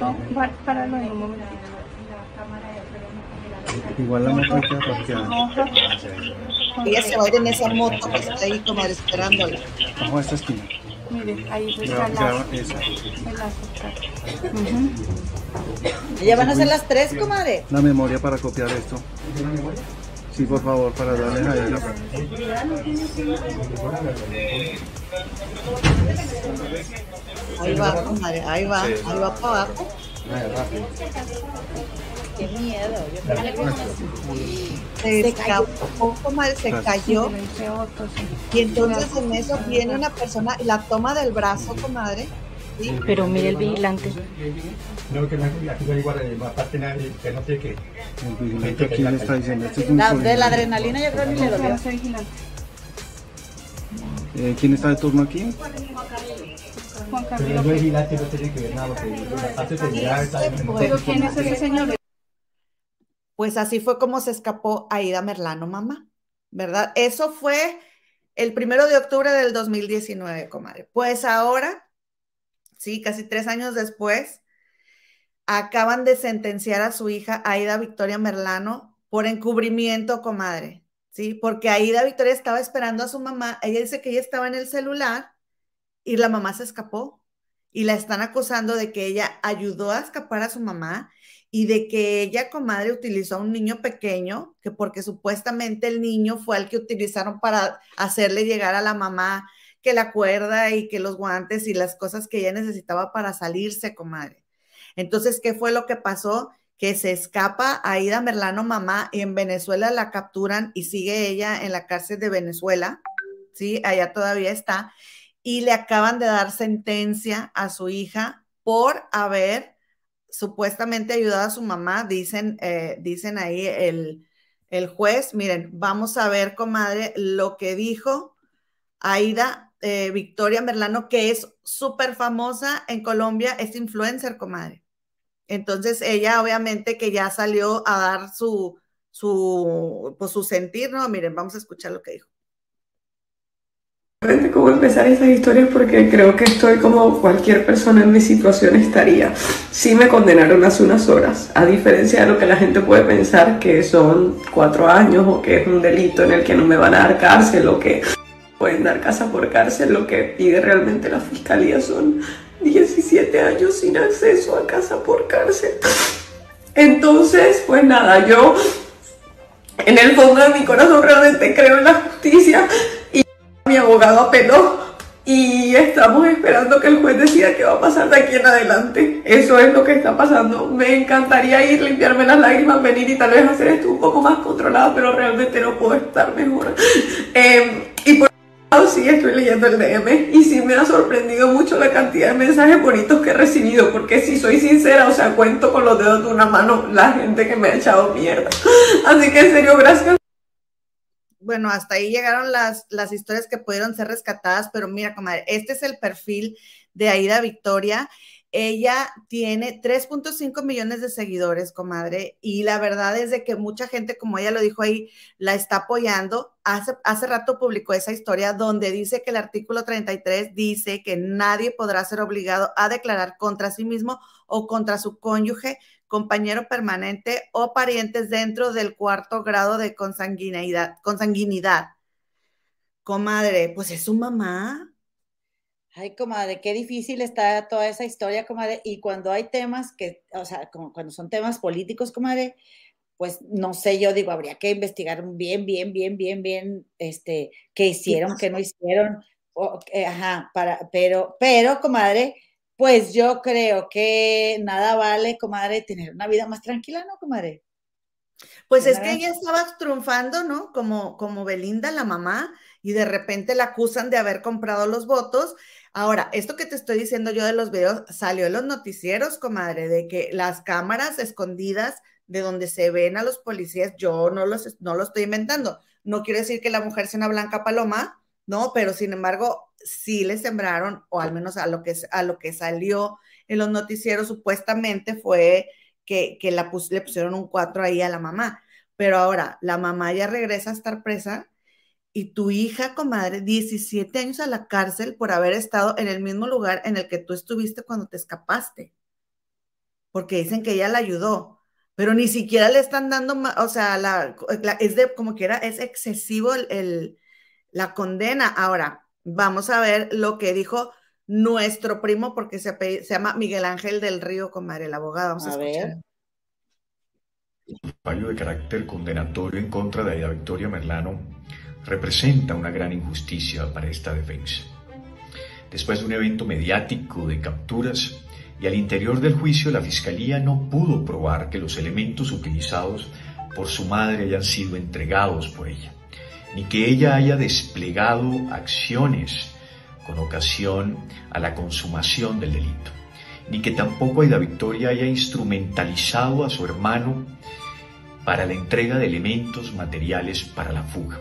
No, en un momentito. Igual la está Ella se va a ir en esa moto que está ahí, comadre, esperándola. Bajo esta esquina. Mire, ahí está. Ujú. Ya van a ser las tres, comadre. La memoria para copiar esto. Sí, por favor, para darles a ella. Ahí va, comadre, ahí va, ahí va para abajo. Qué miedo. Yo también Se se cayó. Le hice otro, sí. Y entonces en eso viene una persona y la toma del brazo, comadre. ¿sí? Pero mire el vigilante. No, que no, aquí no igual, aparte nada, eh, que no sé qué. El vigilante aquí le está diciendo, este es un La, de la adrenalina yo creo ni le dolió. Ese vigilante. Eh, ¿Quién está de turno aquí? Juan Pero Camilo. no es vigilante, no tiene que ver nada, porque la parte de está Pero ¿quién es ese señor? Pues así fue como se escapó Aida Merlano, mamá, ¿verdad? Eso fue el primero de octubre del 2019, comadre. Pues ahora, sí, casi tres años después, acaban de sentenciar a su hija Aida Victoria Merlano por encubrimiento, comadre, ¿sí? Porque Aida Victoria estaba esperando a su mamá. Ella dice que ella estaba en el celular y la mamá se escapó. Y la están acusando de que ella ayudó a escapar a su mamá y de que ella, comadre, utilizó a un niño pequeño, que porque supuestamente el niño fue el que utilizaron para hacerle llegar a la mamá que la cuerda y que los guantes y las cosas que ella necesitaba para salirse, comadre. Entonces, ¿qué fue lo que pasó? Que se escapa Aida Merlano, mamá, y en Venezuela la capturan y sigue ella en la cárcel de Venezuela, ¿sí? Allá todavía está, y le acaban de dar sentencia a su hija por haber supuestamente ayudado a su mamá, dicen, eh, dicen ahí el, el juez. Miren, vamos a ver, comadre, lo que dijo Aida eh, Victoria Merlano, que es súper famosa en Colombia, es influencer, comadre. Entonces ella obviamente que ya salió a dar su, su, pues, su sentir, ¿no? Miren, vamos a escuchar lo que dijo. Cómo empezar esas historias porque creo que estoy como cualquier persona en mi situación estaría. Sí me condenaron hace unas horas, a diferencia de lo que la gente puede pensar que son cuatro años o que es un delito en el que no me van a dar cárcel o que pueden dar casa por cárcel, lo que pide realmente la fiscalía son 17 años sin acceso a casa por cárcel. Entonces, pues nada, yo en el fondo de mi corazón realmente creo en la justicia mi abogado apeló y estamos esperando que el juez decida qué va a pasar de aquí en adelante. Eso es lo que está pasando. Me encantaría ir, limpiarme las lágrimas, venir y tal vez hacer esto un poco más controlado, pero realmente no puedo estar mejor. Eh, y por sí estoy leyendo el DM y sí me ha sorprendido mucho la cantidad de mensajes bonitos que he recibido, porque si soy sincera, o sea, cuento con los dedos de una mano la gente que me ha echado mierda. Así que en serio, gracias. Bueno, hasta ahí llegaron las, las historias que pudieron ser rescatadas, pero mira, comadre, este es el perfil de Aida Victoria. Ella tiene 3.5 millones de seguidores, comadre, y la verdad es de que mucha gente, como ella lo dijo ahí, la está apoyando. Hace, hace rato publicó esa historia donde dice que el artículo 33 dice que nadie podrá ser obligado a declarar contra sí mismo o contra su cónyuge compañero permanente o parientes dentro del cuarto grado de consanguinidad. consanguinidad. Comadre, pues es su mamá. Ay, comadre, qué difícil está toda esa historia, comadre. Y cuando hay temas que, o sea, cuando son temas políticos, comadre, pues no sé, yo digo, habría que investigar bien, bien, bien, bien, bien, este, qué hicieron, qué no hicieron, eh, ajá, para, pero, pero, comadre, Pues yo creo que nada vale, comadre, tener una vida más tranquila, ¿no, comadre? Pues es que ella estaba triunfando, ¿no? Como, como Belinda, la mamá, y de repente la acusan de haber comprado los votos. Ahora, esto que te estoy diciendo yo de los videos salió en los noticieros, comadre, de que las cámaras escondidas de donde se ven a los policías, yo no, los, no lo estoy inventando. No quiero decir que la mujer sea una blanca paloma, ¿no? Pero sin embargo, sí le sembraron, o al menos a lo que, a lo que salió en los noticieros, supuestamente fue que, que la le pusieron un 4 ahí a la mamá. Pero ahora, la mamá ya regresa a estar presa y tu hija, comadre, 17 años a la cárcel por haber estado en el mismo lugar en el que tú estuviste cuando te escapaste. Porque dicen que ella la ayudó, pero ni siquiera le están dando, o sea, la, es de como que era, es excesivo el, la condena. Ahora, vamos a ver lo que dijo nuestro primo, porque se, se llama Miguel Ángel del Río, comadre, el abogado. Vamos a, a escuchar. Ver fallo de carácter condenatorio en contra de Aida Victoria Merlano representa una gran injusticia para esta defensa. Después de un evento mediático de capturas y al interior del juicio, la Fiscalía no pudo probar que los elementos utilizados por su madre hayan sido entregados por ella, ni que ella haya desplegado acciones con ocasión a la consumación del delito, ni que tampoco Aida Victoria haya instrumentalizado a su hermano para la entrega de elementos materiales para la fuga.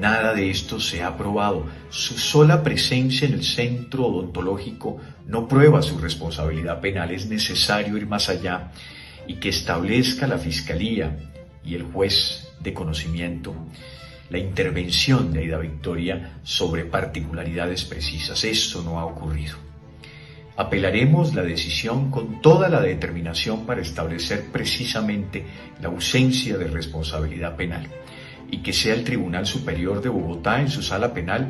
Nada de esto se ha probado. Su sola presencia en el centro odontológico no prueba su responsabilidad penal. Es necesario ir más allá y que establezca la Fiscalía y el juez de conocimiento la intervención de Aida Victoria sobre particularidades precisas. Esto no ha ocurrido. Apelaremos la decisión con toda la determinación para establecer precisamente la ausencia de responsabilidad penal y que sea el Tribunal Superior de Bogotá en su sala penal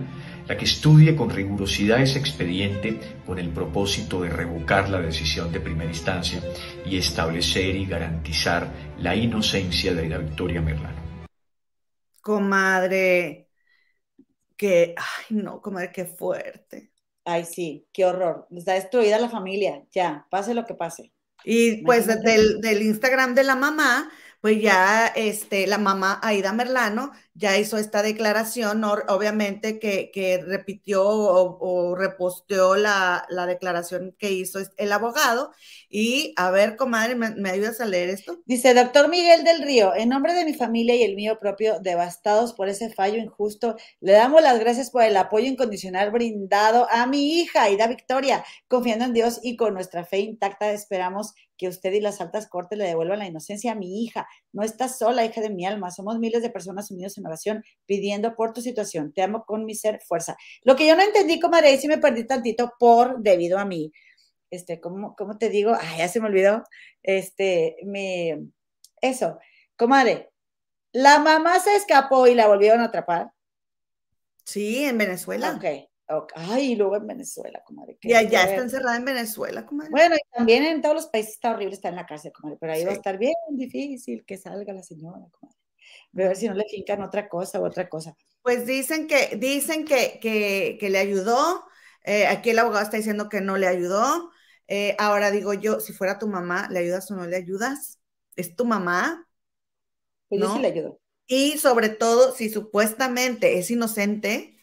la que estudie con rigurosidad ese expediente con el propósito de revocar la decisión de primera instancia y establecer y garantizar la inocencia de la Victoria Merlano. Comadre, que, ay no, comadre, qué fuerte. Ay, sí, qué horror. Está destruida la familia, ya, pase lo que pase. Y pues del, del, Instagram de la mamá, pues ya este, la mamá Aida Merlano ya hizo esta declaración, obviamente que, repitió o, reposteó la, la, declaración que hizo el abogado. Y a ver, comadre, ¿me, ¿me, ayudas a leer esto? Dice, doctor Miguel del Río, en nombre de mi familia y el mío propio, devastados por ese fallo injusto, le damos las gracias por el apoyo incondicional brindado a mi hija, Aida Victoria. Confiando en Dios y con nuestra fe intacta, esperamos que usted y las altas cortes le devuelvan la inocencia a mi hija. No estás sola, hija de mi alma. Somos miles de personas unidos en oración pidiendo por tu situación. Te amo con mi ser, fuerza. Lo que yo no entendí, comadre, y si me perdí tantito por debido a mí. Este, ¿cómo, cómo te digo? Ay, ya se me olvidó. Este, me, eso, comadre, la mamá se escapó y la volvieron a atrapar. Sí, en Venezuela. Ok. Okay. Ay, y luego en Venezuela, comadre. Y allá está encerrada en Venezuela, comadre. Bueno, y también en todos los países está horrible estar en la cárcel, comadre, pero ahí sí. va a estar bien difícil que salga la señora, comadre. A ver si no le fincan otra cosa u otra cosa. Pues dicen que, dicen que, que, que le ayudó. Eh, aquí el abogado está diciendo que no le ayudó. Eh, ahora digo yo, si fuera tu mamá, ¿le ayudas o no le ayudas? ¿Es tu mamá? Pues ¿no? yo sí le ayudo. Y sobre todo, si supuestamente es inocente,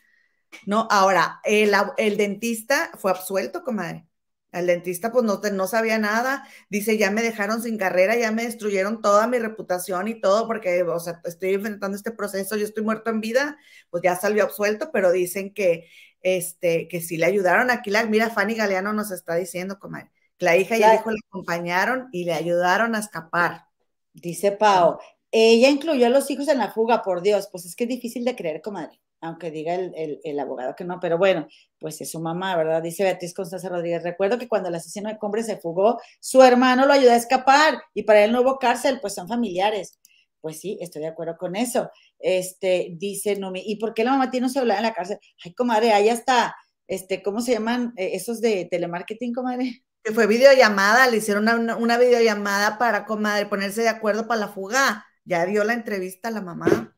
¿no? Ahora, el, el, dentista fue absuelto, comadre. El dentista, pues no, no sabía nada. Dice, ya me dejaron sin carrera, ya me destruyeron toda mi reputación y todo, porque, o sea, estoy enfrentando este proceso, yo estoy muerto en vida, pues ya salió absuelto, pero dicen que, este, que sí le ayudaron. Aquí la, mira, Fanny Galeano nos está diciendo, comadre, que la hija y el hijo le acompañaron y le ayudaron a escapar. Dice Pau, ella incluyó a los hijos en la fuga, por Dios, pues es que es difícil de creer, comadre aunque diga el, el, abogado que no, pero bueno, pues es su mamá, ¿verdad? Dice Beatriz Constanza Rodríguez, recuerdo que cuando el asesino de Combre se fugó, su hermano lo ayudó a escapar y para él no hubo cárcel, pues son familiares. Pues sí, estoy de acuerdo con eso. Este, dice Numi, ¿y por qué la mamá tiene un celular en la cárcel? Ay, comadre, ahí está, este, ¿cómo se llaman eh, esos de telemarketing, comadre? Que fue videollamada, le hicieron una, una videollamada para, comadre, ponerse de acuerdo para la fuga. Ya dio la entrevista a la mamá.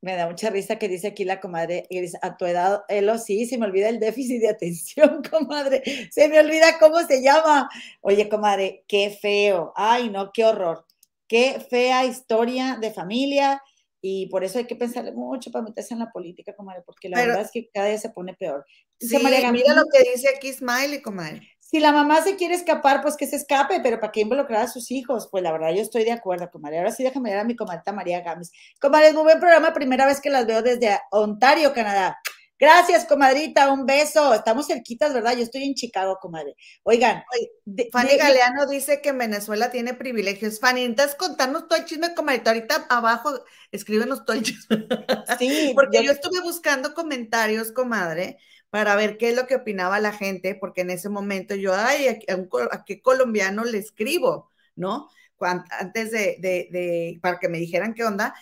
Me da mucha risa que dice aquí la comadre a tu edad, Elo, sí, se me olvida el déficit de atención, comadre. Se me olvida cómo se llama. Oye, comadre, qué feo. Ay, no, qué horror. Qué fea historia de familia y por eso hay que pensarle mucho para meterse en la política, comadre, porque la Pero- verdad es que cada día se pone peor. Dice Sí, María mira lo que dice aquí Smiley, comadre. Si la mamá se quiere escapar, pues que se escape, pero ¿para qué involucrar a sus hijos? Pues la verdad, yo estoy de acuerdo, comadre. Ahora sí, déjame ver a mi comadrita María Gámez. Comadre, muy buen programa, primera vez que las veo desde Ontario, Canadá. Gracias, comadrita, un beso. Estamos cerquitas, ¿verdad? Yo estoy en Chicago, comadre. Oigan, de- Fanny de- Galeano dice que en Venezuela tiene privilegios. Fanny, entonces contanos todo el chisme, comadre. Ahorita abajo escríbenos todo el chisme. sí, Porque yo- yo estuve buscando comentarios, comadre, para ver qué es lo que opinaba la gente, porque en ese momento yo, ay, ¿a, un a qué colombiano le escribo? ¿No? Antes de, de- de- para que me dijeran qué onda.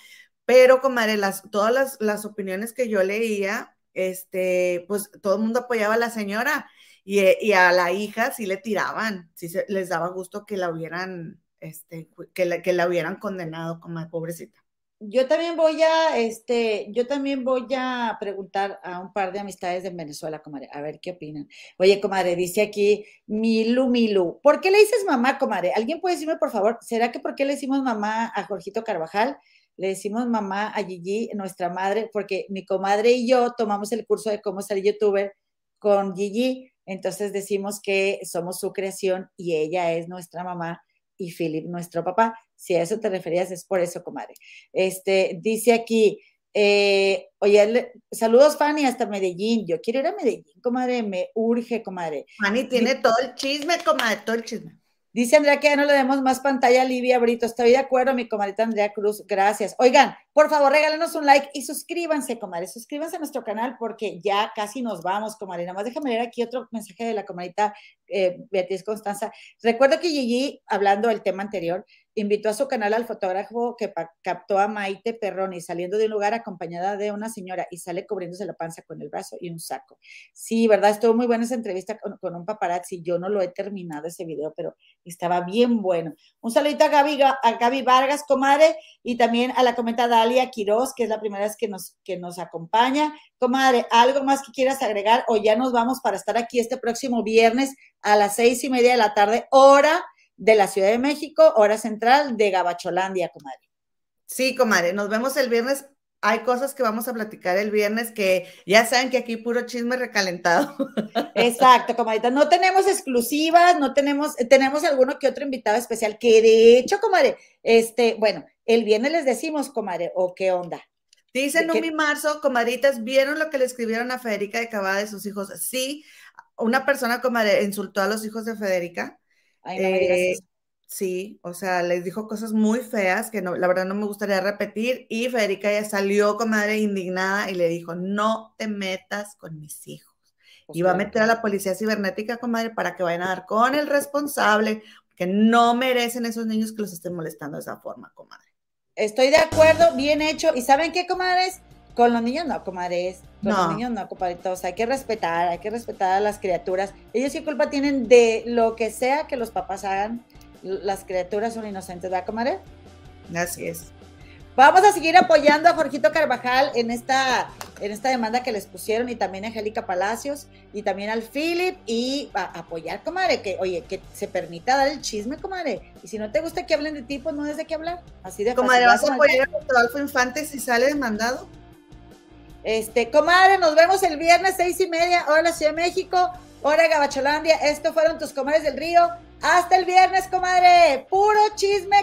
Pero, comadre, las, todas las, las opiniones que yo leía, este, pues todo el mundo apoyaba a la señora y, eh, a la hija sí le tiraban, sí se- les daba gusto que la hubieran, este, que la, que la hubieran condenado como pobrecita. Yo también voy a, este, yo también voy a preguntar a un par de amistades de Venezuela, comadre, a ver qué opinan. Oye, comadre, dice aquí Milu Milu, ¿por qué le dices mamá, comadre? ¿Alguien puede decirme, por favor, será que por qué le decimos mamá a Jorgito Carvajal? Le decimos mamá a Gigi, nuestra madre, porque mi comadre y yo tomamos el curso de cómo ser youtuber con Gigi, entonces decimos que somos su creación y ella es nuestra mamá y Philip nuestro papá. Si a eso te referías, es por eso, comadre. Este, dice aquí, eh, oye, saludos Fanny hasta Medellín. Yo quiero ir a Medellín, comadre, me urge, comadre. Fanny tiene todo el chisme, comadre, todo el chisme. Dice Andrea que ya no le demos más pantalla a Livia Brito. Estoy de acuerdo, mi comadrita Andrea Cruz. Gracias. Oigan, por favor, regálenos un like y suscríbanse, comadre. Suscríbanse a nuestro canal porque ya casi nos vamos, comadre. Nada más déjame leer aquí otro mensaje de la comadrita eh, Beatriz Constanza. Recuerdo que Gigi, hablando del tema anterior, invitó a su canal al fotógrafo que captó a Maite Perroni saliendo de un lugar acompañada de una señora y sale cubriéndose la panza con el brazo y un saco. Sí, ¿verdad? Estuvo muy buena esa entrevista con, un paparazzi. Yo no lo he terminado ese video, pero estaba bien bueno. Un saludito a Gaby, Ga- a Gaby Vargas, comadre, y también a la comenta Dalia Quiroz, que es la primera vez que nos, que nos acompaña. Comadre, ¿algo más que quieras agregar o ya nos vamos para estar aquí este próximo viernes a las seis y media de la tarde, hora de la Ciudad de México, hora central de Gabacholandia, comadre? Sí, comadre, nos vemos el viernes. Hay cosas que vamos a platicar el viernes que ya saben que aquí puro chisme recalentado. Exacto, comadita. No tenemos exclusivas, no tenemos, tenemos alguno que otro invitado especial, que de hecho, comadre, este, bueno, el viernes les decimos, comadre, o qué onda. Dice ¿De qué? Numi Marzo, comadritas, ¿vieron lo que le escribieron a Federica de Cabada de sus hijos? Sí, una persona, comadre, insultó a los hijos de Federica. Ay, no me digas Eh, eso. sí, o sea, les dijo cosas muy feas que no, la verdad no me gustaría repetir. Y Federica ya salió, comadre, indignada y le dijo: No te metas con mis hijos. Pues Y va a meter a la policía cibernética, comadre, para que vayan a dar con el responsable, que no merecen esos niños que los estén molestando de esa forma, comadre. Estoy de acuerdo, bien hecho. ¿Y saben qué, comadres? Con los niños no, comadres. Con No. los niños no, compadritos. Hay que respetar, hay que respetar a las criaturas. Ellos qué culpa tienen de lo que sea que los papás hagan. Las criaturas son inocentes, ¿verdad, comadre? Así es. Vamos a seguir apoyando a Jorgito Carvajal en esta, en esta demanda que les pusieron y también a Angélica Palacios y también al Philip y a, apoyar, comadre, que oye, que se permita dar el chisme, comadre. Y si no te gusta que hablen de ti, pues no es de qué hablar. Así de Comadre, ¿vas a apoyar a Rodolfo Infante si sale demandado? Este, comadre, nos vemos el viernes seis y media, hora Ciudad de México, hora Gabacholandia. Estos fueron tus comadres del río. Hasta el viernes, comadre. Puro chisme